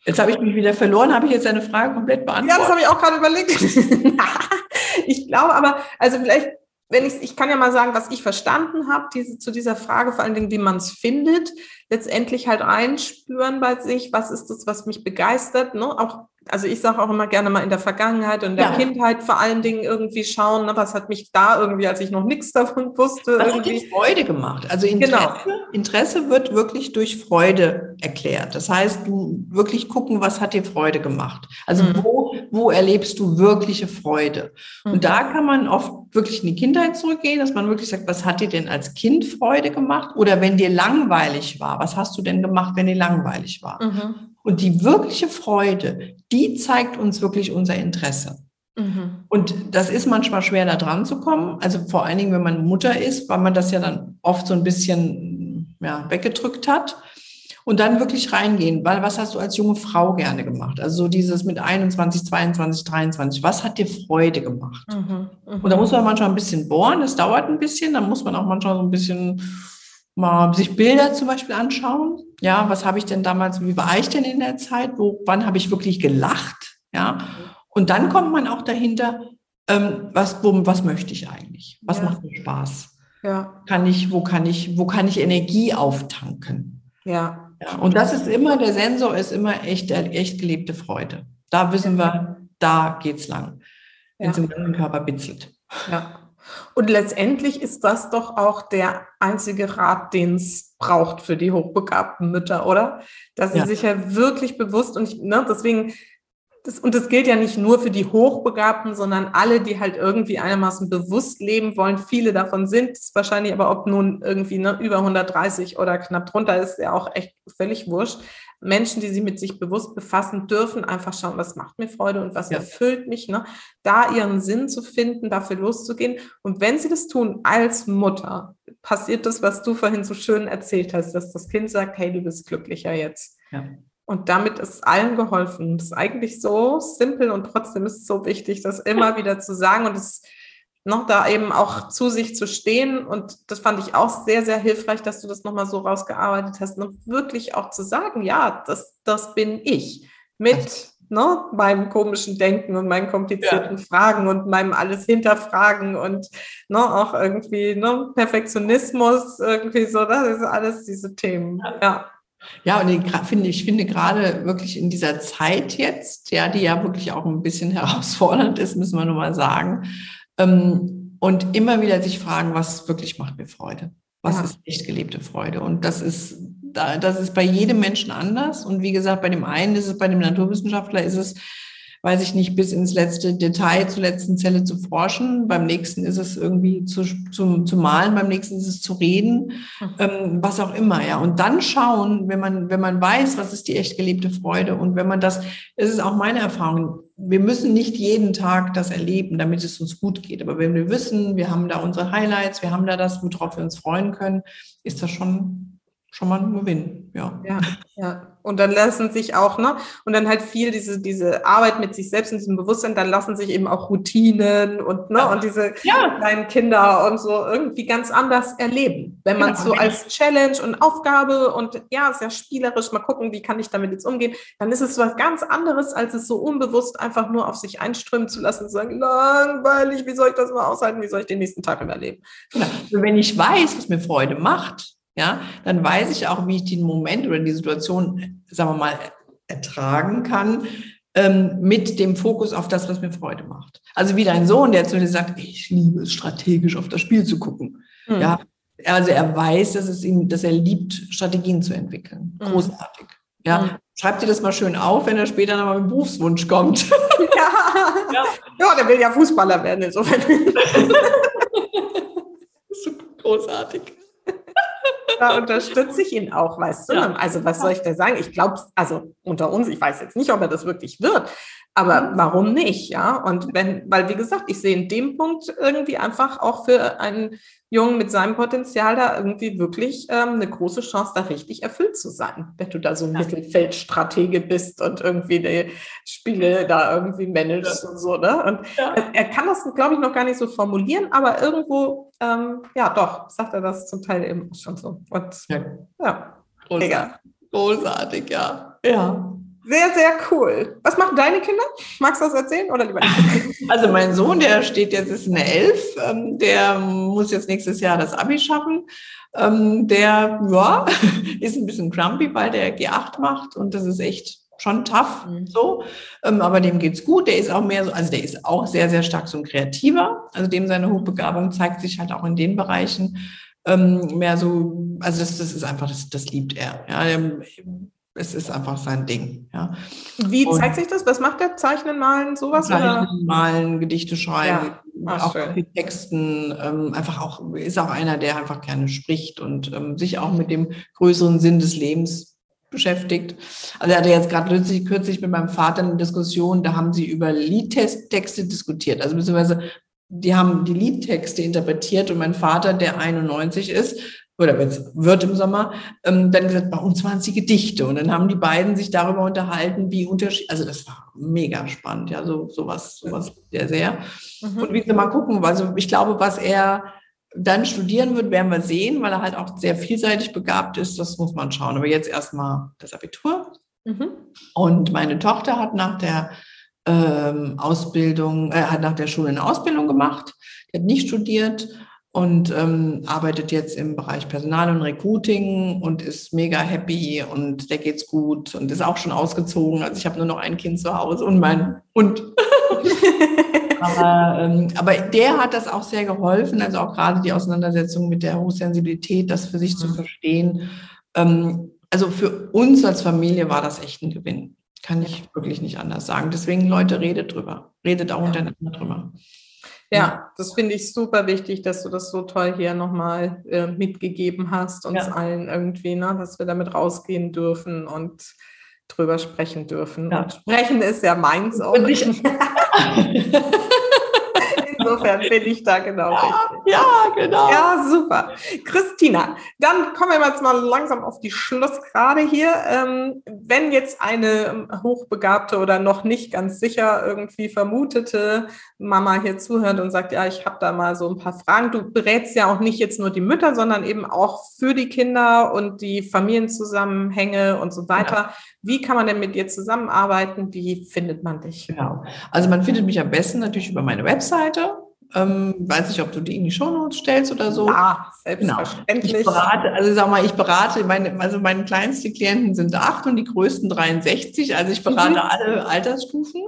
Jetzt habe ich mich wieder verloren. Habe ich jetzt eine Frage komplett beantwortet? Ja, das habe ich auch gerade überlegt. ich glaube aber, also vielleicht wenn ich, ich kann ja mal sagen, was ich verstanden habe, diese, zu dieser Frage, vor allen Dingen, wie man es findet, letztendlich halt reinspüren bei sich, was ist das, was mich begeistert, ne? auch also ich sage auch immer gerne mal in der Vergangenheit und in der ja. Kindheit vor allen Dingen irgendwie schauen, ne, was hat mich da irgendwie, als ich noch nichts davon wusste. Was irgendwie. hat Freude gemacht? Also Interesse, genau. Interesse wird wirklich durch Freude erklärt. Das heißt, du wirklich gucken, was hat dir Freude gemacht? Also mhm. wo, wo erlebst du wirkliche Freude? Mhm. Und da kann man oft wirklich in die Kindheit zurückgehen, dass man wirklich sagt, was hat dir denn als Kind Freude gemacht? Oder wenn dir langweilig war, was hast du denn gemacht, wenn dir langweilig war? Mhm. Und die wirkliche Freude, die zeigt uns wirklich unser Interesse. Mhm. Und das ist manchmal schwer, da dran zu kommen. Also vor allen Dingen, wenn man Mutter ist, weil man das ja dann oft so ein bisschen ja, weggedrückt hat. Und dann wirklich reingehen, weil was hast du als junge Frau gerne gemacht? Also so dieses mit 21, 22, 23, was hat dir Freude gemacht? Mhm, mh. Und da muss man manchmal ein bisschen bohren, das dauert ein bisschen, dann muss man auch manchmal so ein bisschen mal sich Bilder zum Beispiel anschauen. Ja, was habe ich denn damals, wie war ich denn in der Zeit? Wo, wann habe ich wirklich gelacht? Ja, und dann kommt man auch dahinter, ähm, was, wo, was möchte ich eigentlich? Was ja. macht mir Spaß? Ja. Kann ich, wo kann ich, wo kann ich Energie auftanken? Ja. ja. Und das ist immer, der Sensor ist immer echt, echt gelebte Freude. Da wissen wir, da geht's lang. Wenn es im ganzen Körper bitzelt. Ja. Und letztendlich ist das doch auch der einzige Rat, den es braucht für die hochbegabten Mütter, oder? Dass sie ja. sich ja wirklich bewusst und ich, ne, deswegen, das, und das gilt ja nicht nur für die Hochbegabten, sondern alle, die halt irgendwie einigermaßen bewusst leben wollen. Viele davon sind es wahrscheinlich, aber ob nun irgendwie ne, über 130 oder knapp drunter ist, ja auch echt völlig wurscht. Menschen, die sich mit sich bewusst befassen, dürfen einfach schauen, was macht mir Freude und was ja. erfüllt mich, ne? da ihren Sinn zu finden, dafür loszugehen. Und wenn sie das tun als Mutter, passiert das, was du vorhin so schön erzählt hast, dass das Kind sagt, hey, du bist glücklicher jetzt. Ja. Und damit ist allen geholfen. Das ist eigentlich so simpel und trotzdem ist es so wichtig, das immer wieder zu sagen. Und es noch da eben auch zu sich zu stehen. Und das fand ich auch sehr, sehr hilfreich, dass du das nochmal so rausgearbeitet hast und wirklich auch zu sagen, ja, das, das bin ich mit ne, meinem komischen Denken und meinen komplizierten ja. Fragen und meinem alles hinterfragen und ne, auch irgendwie ne, Perfektionismus, irgendwie so, das ist alles diese Themen. Ja. Ja, und ich finde, ich finde gerade wirklich in dieser Zeit jetzt, ja, die ja wirklich auch ein bisschen herausfordernd ist, müssen wir nur mal sagen, ähm, und immer wieder sich fragen, was wirklich macht mir Freude? Was ja. ist echt gelebte Freude? Und das ist, das ist bei jedem Menschen anders. Und wie gesagt, bei dem einen ist es, bei dem Naturwissenschaftler ist es, weiß ich nicht, bis ins letzte Detail zur letzten Zelle zu forschen. Beim nächsten ist es irgendwie zu, zu, zu malen, beim nächsten ist es zu reden, hm. ähm, was auch immer, ja. Und dann schauen, wenn man, wenn man weiß, was ist die echt gelebte Freude und wenn man das, es ist auch meine Erfahrung, wir müssen nicht jeden Tag das erleben, damit es uns gut geht. Aber wenn wir wissen, wir haben da unsere Highlights, wir haben da das, worauf wir uns freuen können, ist das schon, schon mal ein Gewinn. Ja. ja, ja. Und dann lassen sich auch, ne, und dann halt viel diese, diese Arbeit mit sich selbst und diesem Bewusstsein, dann lassen sich eben auch Routinen und, ne, ja. und diese ja. kleinen Kinder und so irgendwie ganz anders erleben. Wenn man es genau. so als Challenge und Aufgabe und ja, sehr spielerisch mal gucken, wie kann ich damit jetzt umgehen, dann ist es was ganz anderes, als es so unbewusst einfach nur auf sich einströmen zu lassen und zu sagen, langweilig, wie soll ich das mal aushalten, wie soll ich den nächsten Tag überleben? Genau. Wenn ich weiß, was mir Freude macht, ja, dann weiß ich auch, wie ich den Moment oder die Situation, sagen wir mal, ertragen kann, ähm, mit dem Fokus auf das, was mir Freude macht. Also wie dein Sohn, der zu dir sagt, ich liebe es, strategisch auf das Spiel zu gucken. Mhm. Ja, also er weiß, dass es ihm, dass er liebt, Strategien zu entwickeln. Mhm. Großartig. Ja, mhm. schreibt dir das mal schön auf, wenn er später nochmal mit Berufswunsch kommt. Ja. ja. ja, der will ja Fußballer werden. Insofern. Großartig da unterstütze ich ihn auch, weißt du? Ja. Also was soll ich da sagen? Ich glaube, also unter uns, ich weiß jetzt nicht, ob er das wirklich wird, aber warum nicht, ja? Und wenn, weil wie gesagt, ich sehe in dem Punkt irgendwie einfach auch für einen Jungen mit seinem Potenzial da irgendwie wirklich ähm, eine große Chance, da richtig erfüllt zu sein, wenn du da so ein. Mittelfeldstratege bist und irgendwie die Spiele da irgendwie managst ja. und so, ne? Und ja. er kann das, glaube ich, noch gar nicht so formulieren, aber irgendwo, ähm, ja, doch, sagt er das zum Teil eben schon so. Und ja, ja. Großartig. Großartig, ja. Ja. Sehr, sehr cool. Was machen deine Kinder? Magst du das erzählen oder lieber nicht? Also mein Sohn, der steht jetzt, ist eine Elf, ähm, der muss jetzt nächstes Jahr das Abi schaffen. Ähm, der, ja, ist ein bisschen grumpy, weil der G8 macht und das ist echt schon tough, mhm. so. Ähm, aber dem geht's gut. Der ist auch mehr so, also der ist auch sehr, sehr stark so ein Kreativer. Also dem seine Hochbegabung zeigt sich halt auch in den Bereichen mehr so, also das, das ist einfach, das, das liebt er. Ja, es ist einfach sein Ding. Ja. Wie und zeigt sich das? Was macht er? Zeichnen, malen, sowas? Zeichnen, oder? malen, Gedichte schreiben, ja. Ach, auch schön. Texten. Ähm, einfach auch, ist auch einer, der einfach gerne spricht und ähm, sich auch mit dem größeren Sinn des Lebens beschäftigt. Also er hatte jetzt gerade kürzlich, kürzlich mit meinem Vater eine Diskussion, da haben sie über Liedtexte diskutiert. Also beziehungsweise die haben die Liedtexte interpretiert und mein Vater, der 91 ist, oder wenn es wird im Sommer, ähm, dann gesagt, bei uns waren es die Gedichte. Und dann haben die beiden sich darüber unterhalten, wie unterschiedlich, also das war mega spannend, ja, so sowas, sowas sehr, sehr. Mhm. Und wie sie mal gucken, also ich glaube, was er dann studieren wird, werden wir sehen, weil er halt auch sehr vielseitig begabt ist, das muss man schauen. Aber jetzt erstmal das Abitur. Mhm. Und meine Tochter hat nach der ähm, Ausbildung, äh, hat nach der Schule eine Ausbildung gemacht, die hat nicht studiert und ähm, arbeitet jetzt im Bereich Personal und Recruiting und ist mega happy und der geht's gut und ist auch schon ausgezogen. Also ich habe nur noch ein Kind zu Hause und mein Hund. aber, ähm, aber der hat das auch sehr geholfen, also auch gerade die Auseinandersetzung mit der Hochsensibilität, das für sich zu mhm. verstehen. Ähm, also für uns als Familie war das echt ein Gewinn. Kann ich wirklich nicht anders sagen. Deswegen, Leute, redet drüber. Redet auch untereinander drüber. Ja, das finde ich super wichtig, dass du das so toll hier nochmal äh, mitgegeben hast, uns ja. allen irgendwie, ne, dass wir damit rausgehen dürfen und drüber sprechen dürfen. Ja. Und sprechen ist ja meins auch. Insofern bin ich da genau ja, richtig. Ja, genau. Ja, super. Christina, dann kommen wir jetzt mal langsam auf die Schlussgrade hier. Ähm, wenn jetzt eine hochbegabte oder noch nicht ganz sicher irgendwie vermutete Mama hier zuhört und sagt, ja, ich habe da mal so ein paar Fragen. Du berätst ja auch nicht jetzt nur die Mütter, sondern eben auch für die Kinder und die Familienzusammenhänge und so weiter. Ja. Wie kann man denn mit dir zusammenarbeiten? Wie findet man dich? Genau. Also man findet mich am besten natürlich über meine Webseite. Ähm, weiß nicht, ob du die in die Shownotes stellst oder so. Ja, selbstverständlich. Genau. Ich berate, also sag mal, ich berate, meine, also meine kleinsten Klienten sind acht und die größten 63. Also ich berate mhm. alle Altersstufen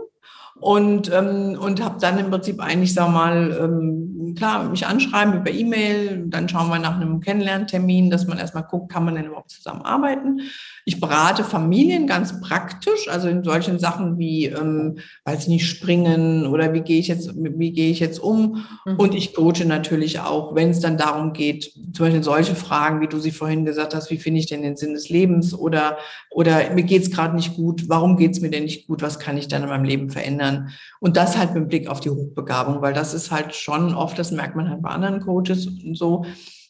und, ähm, und habe dann im Prinzip eigentlich, sag mal, ähm, klar, mich anschreiben über E-Mail, dann schauen wir nach einem Kennenlerntermin, dass man erstmal guckt, kann man denn überhaupt zusammenarbeiten. Ich berate Familien ganz praktisch, also in solchen Sachen wie, ähm, weiß ich nicht, springen oder wie gehe ich jetzt, wie gehe ich jetzt um. Mhm. Und ich coache natürlich auch, wenn es dann darum geht, zum Beispiel solche Fragen, wie du sie vorhin gesagt hast, wie finde ich denn den Sinn des Lebens oder, oder mir geht's gerade nicht gut, warum geht's mir denn nicht gut, was kann ich dann in meinem Leben verändern? Und das halt mit Blick auf die Hochbegabung, weil das ist halt schon oft, das merkt man halt bei anderen Coaches und so,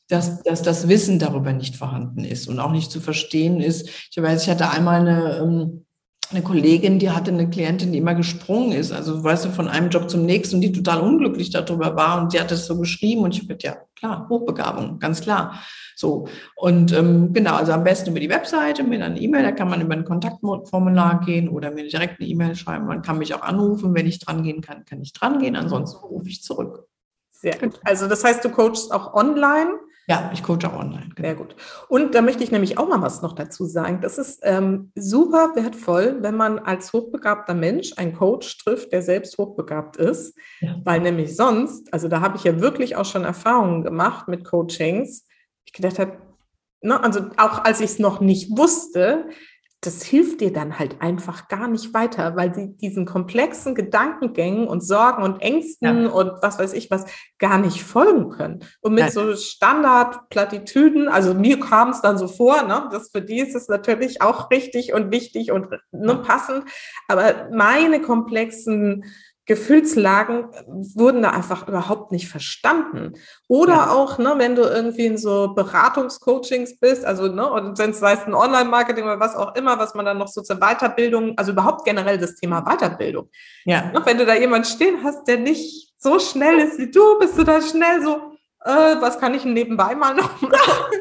dass, dass das Wissen darüber nicht vorhanden ist und auch nicht zu verstehen ist. Ich weiß, ich hatte einmal eine, ähm, eine Kollegin, die hatte eine Klientin, die immer gesprungen ist, also weißt du, von einem Job zum nächsten und die total unglücklich darüber war und sie hat das so geschrieben und ich habe ja klar, Hochbegabung, ganz klar. So und ähm, genau, also am besten über die Webseite, mir dann eine E-Mail, da kann man über ein Kontaktformular gehen oder mir direkt eine E-Mail schreiben. Man kann mich auch anrufen, wenn ich dran gehen kann, kann ich dran gehen, ansonsten rufe ich zurück. Sehr gut. Also das heißt, du coachst auch online? Ja, ich coache auch online. Genau. Sehr gut. Und da möchte ich nämlich auch mal was noch dazu sagen. Das ist ähm, super wertvoll, wenn man als hochbegabter Mensch einen Coach trifft, der selbst hochbegabt ist. Ja. Weil nämlich sonst, also da habe ich ja wirklich auch schon Erfahrungen gemacht mit Coachings. Ich gedacht habe, ne, also auch als ich es noch nicht wusste, das hilft dir dann halt einfach gar nicht weiter, weil sie diesen komplexen Gedankengängen und Sorgen und Ängsten ja. und was weiß ich was gar nicht folgen können. Und mit ja. so Standardplattitüden, also mir kam es dann so vor, ne, dass für die ist es natürlich auch richtig und wichtig und ne, passend, aber meine komplexen Gefühlslagen wurden da einfach überhaupt nicht verstanden. Oder ja. auch, ne, wenn du irgendwie in so Beratungscoachings bist, also ne, und wenn es sei es ein Online-Marketing oder was auch immer, was man dann noch so zur Weiterbildung, also überhaupt generell das Thema Weiterbildung. Ja. Ne, wenn du da jemand stehen hast, der nicht so schnell ist wie du, bist du da schnell so, äh, was kann ich nebenbei mal noch machen?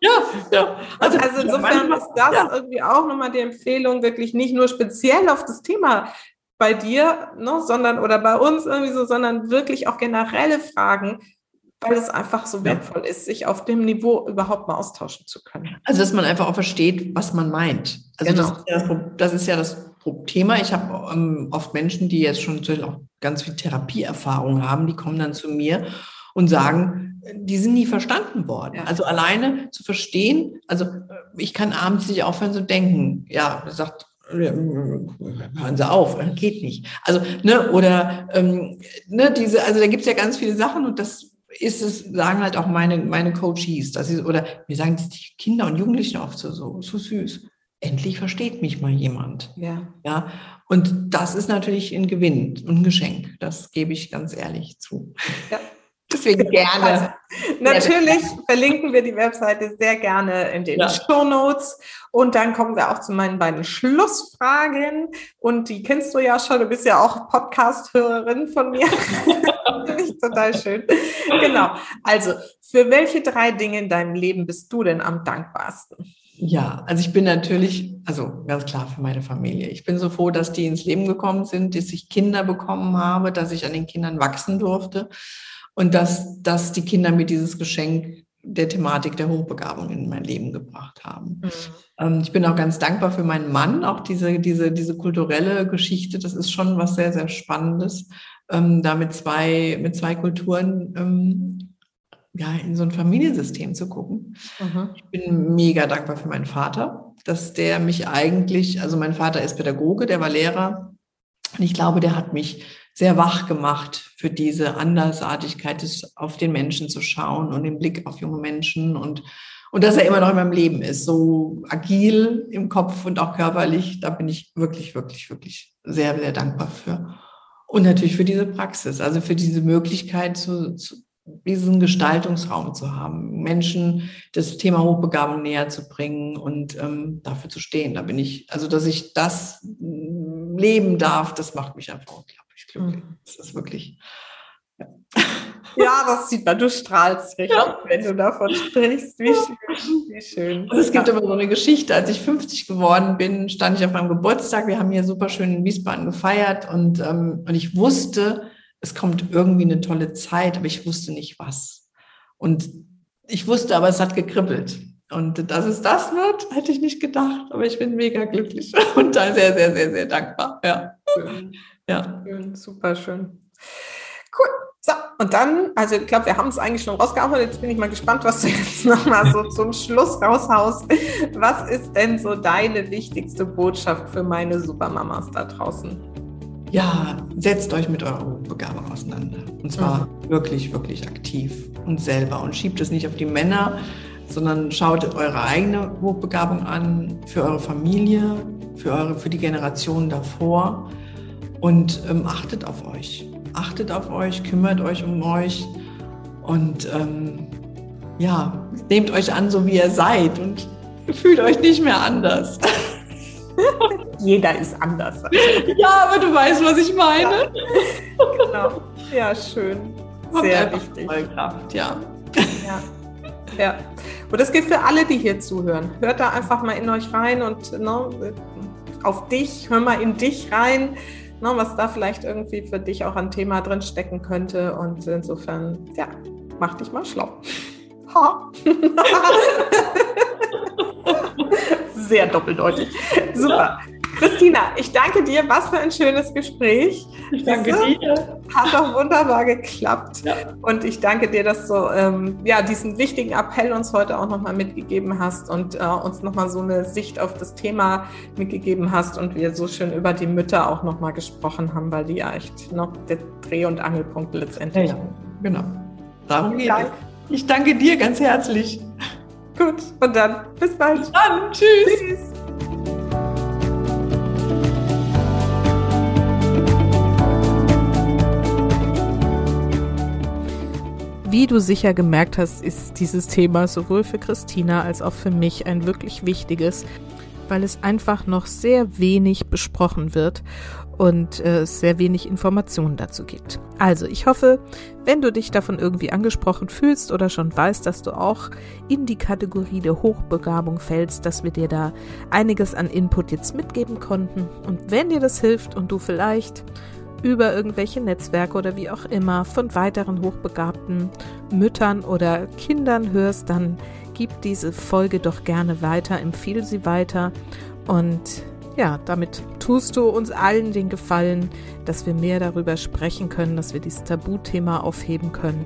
Ja, ja. Also, also insofern ist das ja. irgendwie auch nochmal die Empfehlung, wirklich nicht nur speziell auf das Thema bei dir, ne, sondern oder bei uns irgendwie so, sondern wirklich auch generelle Fragen, weil es einfach so wertvoll ja. ist, sich auf dem Niveau überhaupt mal austauschen zu können. Also, dass man einfach auch versteht, was man meint. Also, genau. das, ist ja das, das, ist ja das Thema. Ich habe ähm, oft Menschen, die jetzt schon auch ganz viel Therapieerfahrung haben, die kommen dann zu mir und sagen, die sind nie verstanden worden. Ja. Also alleine zu verstehen, also ich kann abends nicht aufhören zu denken. Ja, sagt, hören Sie auf, geht nicht. Also, ne, oder ähm, ne, diese, also da gibt es ja ganz viele Sachen und das ist es, sagen halt auch meine, meine Coaches, das ist, oder mir sagen die Kinder und Jugendlichen oft so, so, so süß. Endlich versteht mich mal jemand. Ja. Ja. Und das ist natürlich ein Gewinn und ein Geschenk. Das gebe ich ganz ehrlich zu. Ja. Deswegen gerne. Also, natürlich verlinken wir die Webseite sehr gerne in den ja. Show Notes. Und dann kommen wir auch zu meinen beiden Schlussfragen. Und die kennst du ja schon. Du bist ja auch Podcast-Hörerin von mir. Finde ich total schön. Genau. Also, für welche drei Dinge in deinem Leben bist du denn am dankbarsten? Ja, also ich bin natürlich, also ganz klar für meine Familie. Ich bin so froh, dass die ins Leben gekommen sind, dass ich Kinder bekommen habe, dass ich an den Kindern wachsen durfte und dass, dass die Kinder mir dieses Geschenk der Thematik der Hochbegabung in mein Leben gebracht haben. Mhm. Ähm, ich bin auch ganz dankbar für meinen Mann, auch diese, diese, diese kulturelle Geschichte, das ist schon was sehr, sehr Spannendes, ähm, da mit zwei, mit zwei Kulturen ähm, ja, in so ein Familiensystem zu gucken. Mhm. Ich bin mega dankbar für meinen Vater, dass der mich eigentlich, also mein Vater ist Pädagoge, der war Lehrer und ich glaube, der hat mich sehr wach gemacht für diese Andersartigkeit, des, auf den Menschen zu schauen und den Blick auf junge Menschen und, und dass er immer noch in meinem Leben ist, so agil im Kopf und auch körperlich. Da bin ich wirklich, wirklich, wirklich sehr, sehr dankbar für. Und natürlich für diese Praxis, also für diese Möglichkeit, zu, zu diesen Gestaltungsraum zu haben, Menschen das Thema Hochbegabung näher zu bringen und ähm, dafür zu stehen. Da bin ich, also dass ich das leben darf, das macht mich einfach. Mhm. Das ist wirklich. Ja. ja. das sieht man, du strahlst richtig, wenn du davon sprichst. Wie schön. Wie schön. Und es gibt immer so eine Geschichte. Als ich 50 geworden bin, stand ich auf meinem Geburtstag. Wir haben hier super schön in Wiesbaden gefeiert und, ähm, und ich wusste, es kommt irgendwie eine tolle Zeit, aber ich wusste nicht was. Und ich wusste aber, es hat gekribbelt. Und dass es das wird, hätte ich nicht gedacht. Aber ich bin mega glücklich und da sehr, sehr, sehr, sehr dankbar. Ja. Ja. Schön, super schön. Cool. So, und dann, also ich glaube, wir haben es eigentlich schon rausgearbeitet. Jetzt bin ich mal gespannt, was du jetzt nochmal so zum Schluss raushaust. Was ist denn so deine wichtigste Botschaft für meine Supermamas da draußen? Ja, setzt euch mit eurer Begabung auseinander. Und zwar mhm. wirklich, wirklich aktiv und selber. Und schiebt es nicht auf die Männer, sondern schaut eure eigene Hochbegabung an, für eure Familie, für, eure, für die Generation davor und ähm, achtet auf euch. Achtet auf euch, kümmert euch um euch und ähm, ja, nehmt euch an, so wie ihr seid und fühlt euch nicht mehr anders. Jeder ist anders. ja, aber du weißt, was ich meine. Ja, genau. Ja, schön. Sehr wichtig. Kraft, ja. ja. Ja. Und das gilt für alle, die hier zuhören. Hört da einfach mal in euch rein und ne, auf dich, hör mal in dich rein ne, was da vielleicht irgendwie für dich auch ein Thema drin stecken könnte. Und insofern, ja, mach dich mal schlau. Ha. Sehr doppeldeutig. Super. Christina, ich danke dir. Was für ein schönes Gespräch. Ich danke dir. Hat doch wunderbar geklappt. Ja. Und ich danke dir, dass du ähm, ja, diesen wichtigen Appell uns heute auch nochmal mitgegeben hast und äh, uns nochmal so eine Sicht auf das Thema mitgegeben hast und wir so schön über die Mütter auch nochmal gesprochen haben, weil die ja echt noch der Dreh- und Angelpunkt letztendlich ja, Genau. Darum geht es. Ich danke dir ganz herzlich. Gut, und dann bis bald. Bis dann. Tschüss. Tschüss. Wie du sicher gemerkt hast, ist dieses Thema sowohl für Christina als auch für mich ein wirklich wichtiges. weil es einfach noch sehr wenig besprochen wird und äh, es sehr wenig Informationen dazu gibt. Also, ich hoffe, wenn du dich davon irgendwie angesprochen fühlst oder schon weißt, dass du auch in die Kategorie der Hochbegabung fällst, dass wir dir da einiges an Input jetzt mitgeben konnten. Und wenn dir das hilft und du vielleicht über irgendwelche Netzwerke oder wie auch immer von weiteren hochbegabten Müttern oder Kindern hörst, dann gib diese Folge doch gerne weiter, empfehle sie weiter und ja, damit tust du uns allen den Gefallen, dass wir mehr darüber sprechen können, dass wir dieses Tabuthema aufheben können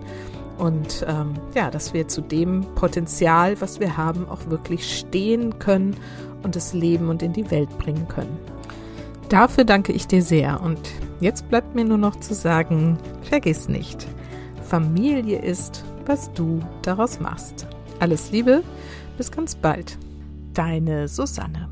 und ähm, ja, dass wir zu dem Potenzial, was wir haben, auch wirklich stehen können und es leben und in die Welt bringen können. Dafür danke ich dir sehr und jetzt bleibt mir nur noch zu sagen, vergiss nicht, Familie ist, was du daraus machst. Alles Liebe, bis ganz bald. Deine Susanne.